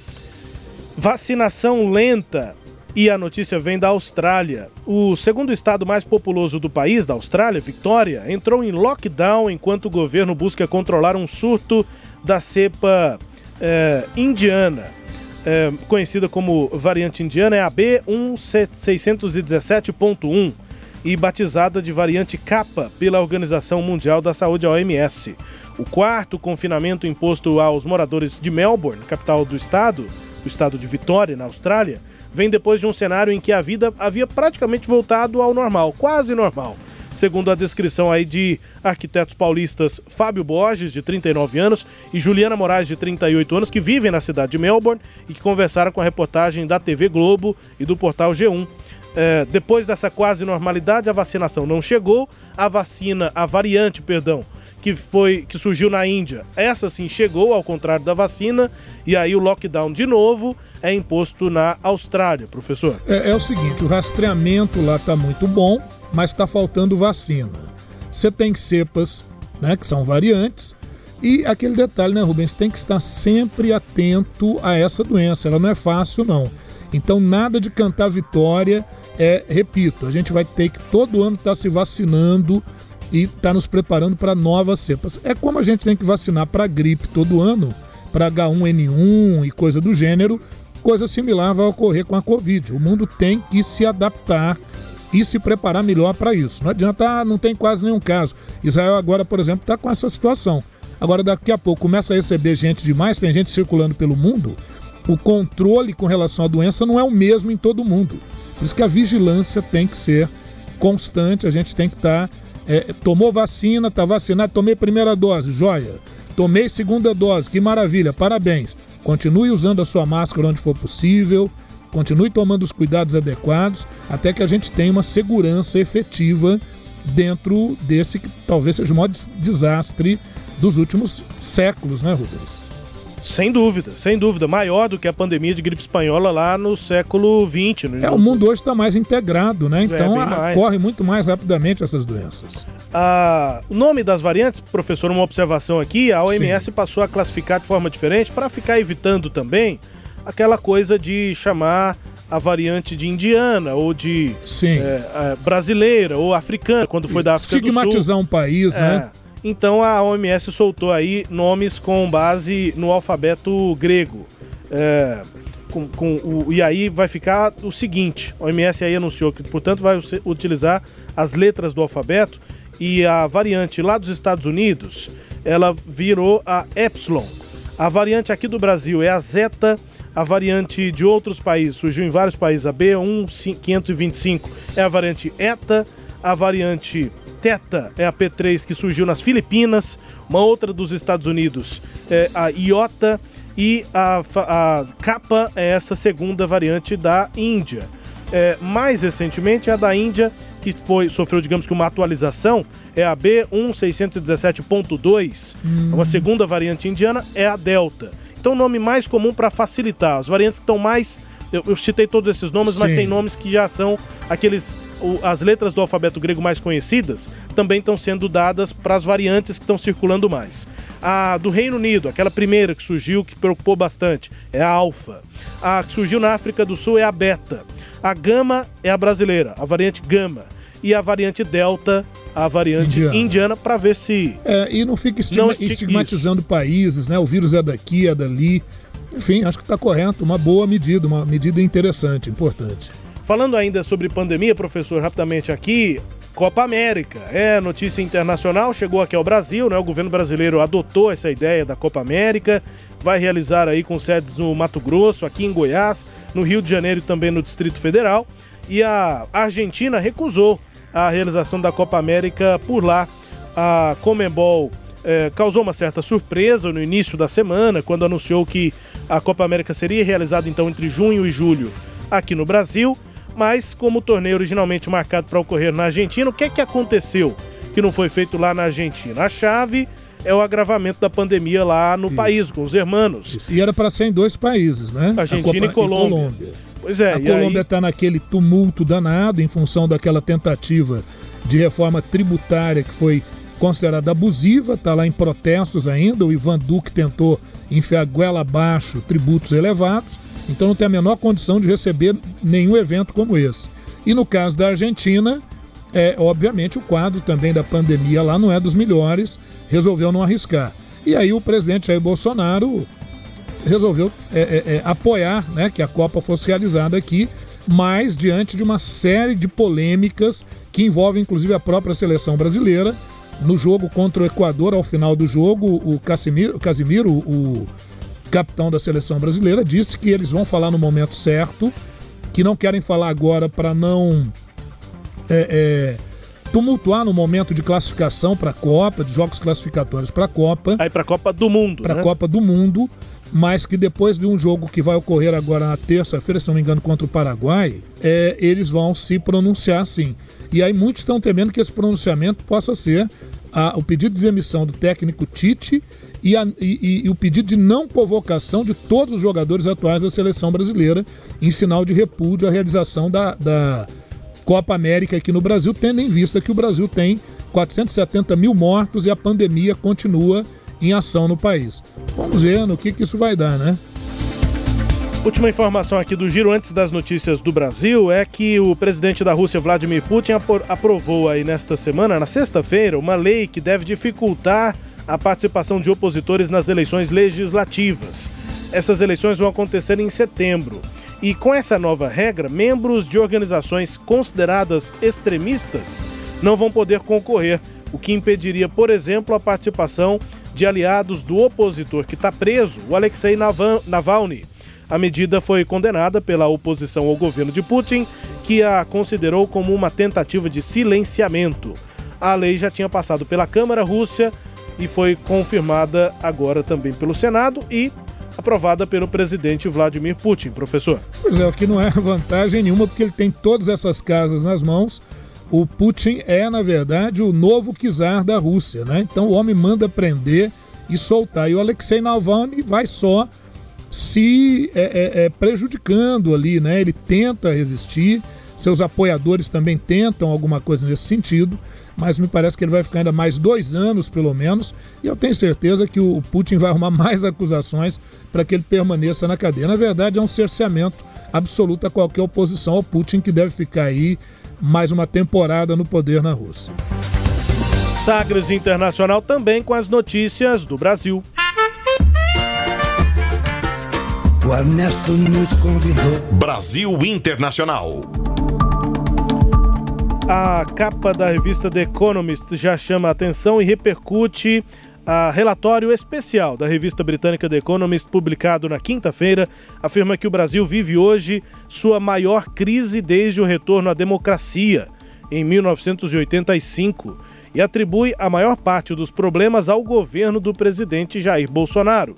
Vacinação lenta e a notícia vem da Austrália. O segundo estado mais populoso do país, da Austrália, Victoria, entrou em lockdown enquanto o governo busca controlar um surto da cepa é, indiana. É, conhecida como variante indiana, é a B1617.1 e batizada de variante Kappa pela Organização Mundial da Saúde, a OMS. O quarto confinamento imposto aos moradores de Melbourne, capital do estado, o estado de Vitória, na Austrália, vem depois de um cenário em que a vida havia praticamente voltado ao normal, quase normal. Segundo a descrição aí de arquitetos paulistas Fábio Borges, de 39 anos, e Juliana Moraes, de 38 anos, que vivem na cidade de Melbourne e que conversaram com a reportagem da TV Globo e do portal G1. É, depois dessa quase normalidade, a vacinação não chegou, a vacina, a variante, perdão, que foi que surgiu na Índia. Essa sim chegou ao contrário da vacina e aí o lockdown de novo é imposto na Austrália, professor? É, é o seguinte, o rastreamento lá está muito bom, mas está faltando vacina. Você tem cepas, né, que são variantes, e aquele detalhe, né, Rubens, tem que estar sempre atento a essa doença. Ela não é fácil, não. Então, nada de cantar vitória. É, repito, a gente vai ter que todo ano estar tá se vacinando e estar tá nos preparando para novas cepas. É como a gente tem que vacinar para gripe todo ano, para H1N1 e coisa do gênero, Coisa similar vai ocorrer com a Covid. O mundo tem que se adaptar e se preparar melhor para isso. Não adianta, ah, não tem quase nenhum caso. Israel agora, por exemplo, está com essa situação. Agora, daqui a pouco, começa a receber gente demais, tem gente circulando pelo mundo. O controle com relação à doença não é o mesmo em todo mundo. Por isso que a vigilância tem que ser constante, a gente tem que estar. Tá, é, tomou vacina, está vacinado, tomei primeira dose, joia. Tomei segunda dose, que maravilha, parabéns. Continue usando a sua máscara onde for possível, continue tomando os cuidados adequados, até que a gente tenha uma segurança efetiva dentro desse que talvez seja o maior desastre dos últimos séculos, né, Rubens? Sem dúvida, sem dúvida. Maior do que a pandemia de gripe espanhola lá no século XX. No... É, o mundo hoje está mais integrado, né? É, então é, corre muito mais rapidamente essas doenças. Ah, o nome das variantes, professor, uma observação aqui, a OMS Sim. passou a classificar de forma diferente para ficar evitando também aquela coisa de chamar a variante de indiana ou de é, é, brasileira ou africana, quando foi da África do Sul. Estigmatizar um país, né? Então a OMS soltou aí nomes com base no alfabeto grego. É, com, com o, e aí vai ficar o seguinte: a OMS aí anunciou que, portanto, vai utilizar as letras do alfabeto e a variante lá dos Estados Unidos ela virou a Epsilon. A variante aqui do Brasil é a Zeta. A variante de outros países surgiu em vários países. A B1525 é a variante ETA A variante Teta é a P3 que surgiu nas Filipinas. Uma outra dos Estados Unidos é a Iota. E a, a Kappa é essa segunda variante da Índia. É, mais recentemente, a da Índia, que foi, sofreu, digamos que, uma atualização, é a B1617.2. Hum. Uma segunda variante indiana é a Delta. Então, o nome mais comum para facilitar. As variantes que estão mais. Eu, eu citei todos esses nomes, mas Sim. tem nomes que já são aqueles. as letras do alfabeto grego mais conhecidas também estão sendo dadas para as variantes que estão circulando mais. A do Reino Unido, aquela primeira que surgiu, que preocupou bastante, é a Alfa. A que surgiu na África do Sul é a Beta. A Gama é a brasileira, a variante Gama. E a variante Delta, a variante Indiana. indiana, para ver se. É, e não fica estigma- Não esti- estigmatizando países, né? O vírus é daqui, é dali. Enfim, acho que está correto. Uma boa medida, uma medida interessante, importante. Falando ainda sobre pandemia, professor, rapidamente aqui, Copa América. É notícia internacional, chegou aqui ao Brasil, né? O governo brasileiro adotou essa ideia da Copa América, vai realizar aí com sedes no Mato Grosso, aqui em Goiás, no Rio de Janeiro e também no Distrito Federal. E a Argentina recusou a realização da Copa América por lá. A Comembol eh, causou uma certa surpresa no início da semana, quando anunciou que a Copa América seria realizada então entre junho e julho aqui no Brasil, mas como o torneio originalmente marcado para ocorrer na Argentina, o que é que aconteceu que não foi feito lá na Argentina? A chave é o agravamento da pandemia lá no país, com os hermanos. E era para ser em dois países, né? Argentina A Copa- e Colômbia. Pois é, a e Colômbia aí- está naquele tumulto danado em função daquela tentativa de reforma tributária que foi considerada abusiva, está lá em protestos ainda. O Ivan Duque tentou enfiar goela abaixo tributos elevados, então não tem a menor condição de receber nenhum evento como esse. E no caso da Argentina, é, obviamente o quadro também da pandemia lá não é dos melhores, resolveu não arriscar. E aí o presidente Jair Bolsonaro resolveu é, é, é, apoiar né, que a Copa fosse realizada aqui, mas diante de uma série de polêmicas que envolvem inclusive a própria seleção brasileira. No jogo contra o Equador, ao final do jogo, o Casimiro, Casimiro o capitão da seleção brasileira, disse que eles vão falar no momento certo, que não querem falar agora para não é, é, tumultuar no momento de classificação para a Copa, de jogos classificatórios para a Copa. Aí para a Copa do Mundo. Para a né? Copa do Mundo, mas que depois de um jogo que vai ocorrer agora na terça-feira, se não me engano, contra o Paraguai, é, eles vão se pronunciar sim. E aí muitos estão temendo que esse pronunciamento possa ser a- o pedido de demissão do técnico Tite e, a- e- e- o pedido de não convocação de todos os jogadores atuais da seleção brasileira em sinal de repúdio à realização da, da Copa América aqui no Brasil, tendo em vista que o Brasil tem 470 mil mortos e a pandemia continua em ação no país. Vamos ver no que, que isso vai dar, né? Última informação aqui do Giro antes das notícias do Brasil é que o presidente da Rússia, Vladimir Putin, apro- aprovou aí nesta semana, na sexta-feira, uma lei que deve dificultar a participação de opositores nas eleições legislativas. Essas eleições vão acontecer em setembro. E com essa nova regra, membros de organizações consideradas extremistas não vão poder concorrer, o que impediria, por exemplo, a participação de aliados do opositor que está preso, o Alexei Navalny. A medida foi condenada pela oposição ao governo de Putin, que a considerou como uma tentativa de silenciamento. A lei já tinha passado pela Câmara Rússia e foi confirmada agora também pelo Senado e aprovada pelo presidente Vladimir Putin, professor. Pois é, o que não é vantagem nenhuma, porque ele tem todas essas casas nas mãos. O Putin é, na verdade, o novo czar da Rússia, né? Então o homem manda prender e soltar. E o Alexei Navalny vai só se é, é, é, prejudicando ali, né? Ele tenta resistir, seus apoiadores também tentam alguma coisa nesse sentido, mas me parece que ele vai ficar ainda mais dois anos, pelo menos, e eu tenho certeza que o Putin vai arrumar mais acusações para que ele permaneça na cadeia. Na verdade, é um cerceamento absoluto a qualquer oposição ao Putin, que deve ficar aí mais uma temporada no poder na Rússia. Sagres Internacional também com as notícias do Brasil. O Ernesto nos convidou. Brasil Internacional. A capa da revista The Economist já chama a atenção e repercute a relatório especial da revista britânica The Economist, publicado na quinta-feira, afirma que o Brasil vive hoje sua maior crise desde o retorno à democracia. em 1985 e atribui a maior parte dos problemas ao governo do presidente Jair Bolsonaro.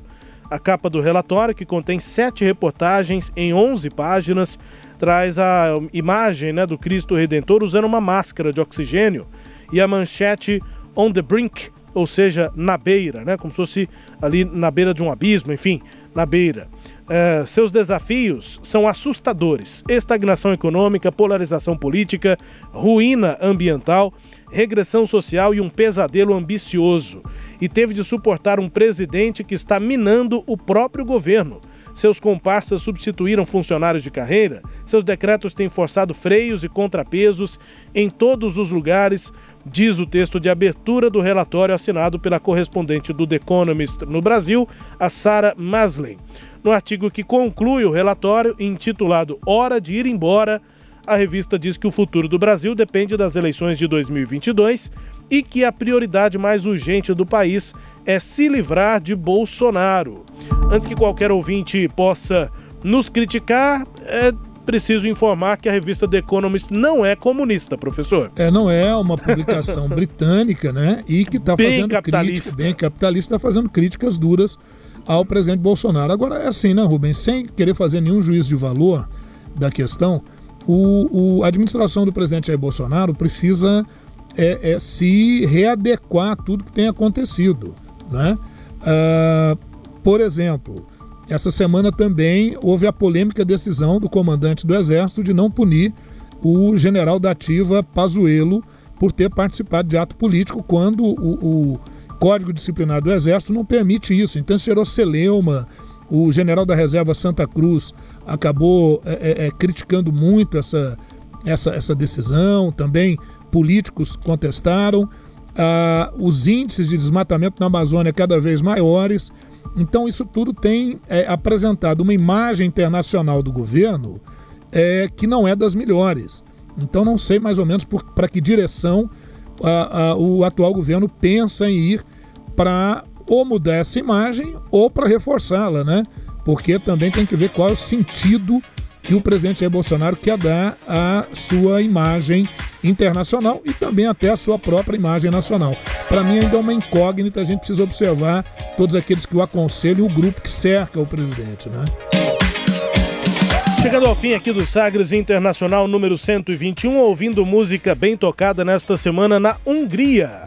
A capa do relatório, que contém sete reportagens em 11 páginas, traz a imagem né, do Cristo Redentor usando uma máscara de oxigênio e a manchete On the Brink, ou seja, na beira, né, como se fosse ali na beira de um abismo, enfim, na beira. É, seus desafios são assustadores: estagnação econômica, polarização política, ruína ambiental, regressão social e um pesadelo ambicioso. E teve de suportar um presidente que está minando o próprio governo. Seus comparsas substituíram funcionários de carreira, seus decretos têm forçado freios e contrapesos em todos os lugares, diz o texto de abertura do relatório assinado pela correspondente do The Economist no Brasil, a Sarah Maslin. No artigo que conclui o relatório, intitulado Hora de ir embora, a revista diz que o futuro do Brasil depende das eleições de 2022 e que a prioridade mais urgente do país é se livrar de Bolsonaro. Antes que qualquer ouvinte possa nos criticar, é preciso informar que a revista The Economist não é comunista, professor. É, não é uma publicação britânica, né? E que está fazendo capitalista. críticas, bem capitalista, está fazendo críticas duras ao presidente Bolsonaro. Agora é assim, né, Rubens? Sem querer fazer nenhum juízo de valor da questão, o, o a administração do presidente Jair Bolsonaro precisa é, é, se readequar a tudo que tem acontecido. Né? Ah, por exemplo, essa semana também houve a polêmica decisão do comandante do Exército de não punir o general da ativa Pazuello por ter participado de ato político quando o, o Código Disciplinar do Exército não permite isso. Então isso gerou celeuma. O general da reserva Santa Cruz acabou é, é, é, criticando muito essa, essa, essa decisão. Também políticos contestaram. Ah, os índices de desmatamento na Amazônia cada vez maiores. Então, isso tudo tem é, apresentado uma imagem internacional do governo é, que não é das melhores. Então, não sei mais ou menos para que direção a, a, o atual governo pensa em ir para ou mudar essa imagem ou para reforçá-la, né? Porque também tem que ver qual é o sentido que o presidente Jair Bolsonaro quer dar à sua imagem internacional e também até à sua própria imagem nacional. Para mim ainda é uma incógnita, a gente precisa observar todos aqueles que o aconselham e o grupo que cerca o presidente, né? Chegando ao fim aqui do Sagres Internacional número 121, ouvindo música bem tocada nesta semana na Hungria.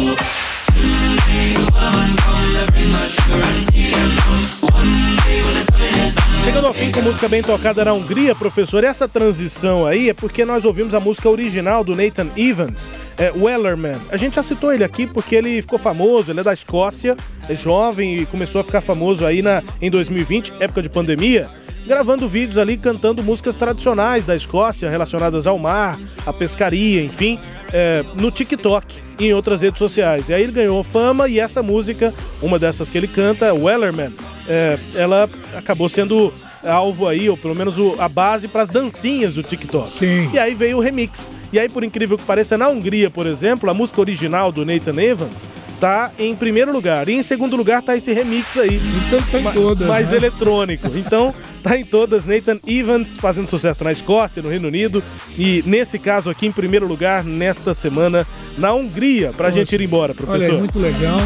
Chegando ao fim com música bem tocada na Hungria, professor, essa transição aí é porque nós ouvimos a música original do Nathan Evans, é, Wellerman. A gente já citou ele aqui porque ele ficou famoso, ele é da Escócia, é jovem e começou a ficar famoso aí na, em 2020, época de pandemia gravando vídeos ali cantando músicas tradicionais da Escócia relacionadas ao mar, à pescaria, enfim, é, no TikTok e em outras redes sociais. E aí ele ganhou fama e essa música, uma dessas que ele canta, Wellerman, é, ela acabou sendo alvo aí, ou pelo menos o, a base para as dancinhas do TikTok. Sim. E aí veio o remix. E aí, por incrível que pareça, na Hungria, por exemplo, a música original do Nathan Evans tá em primeiro lugar. E em segundo lugar tá esse remix aí. Então tá em todas, Mais né? eletrônico. Então, tá em todas. Nathan Evans fazendo sucesso na Escócia, no Reino Unido. E nesse caso aqui, em primeiro lugar, nesta semana, na Hungria, pra gente ir embora, Olha professor. aí, muito legal.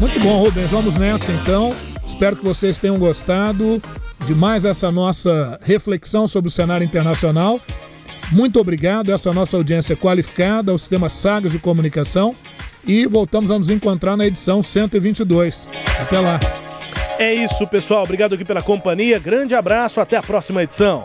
Muito bom, Rubens. Vamos nessa então. Espero que vocês tenham gostado de mais essa nossa reflexão sobre o cenário internacional. Muito obrigado, essa nossa audiência qualificada, ao Sistema Sagas de Comunicação. E voltamos a nos encontrar na edição 122. Até lá. É isso, pessoal. Obrigado aqui pela companhia. Grande abraço. Até a próxima edição.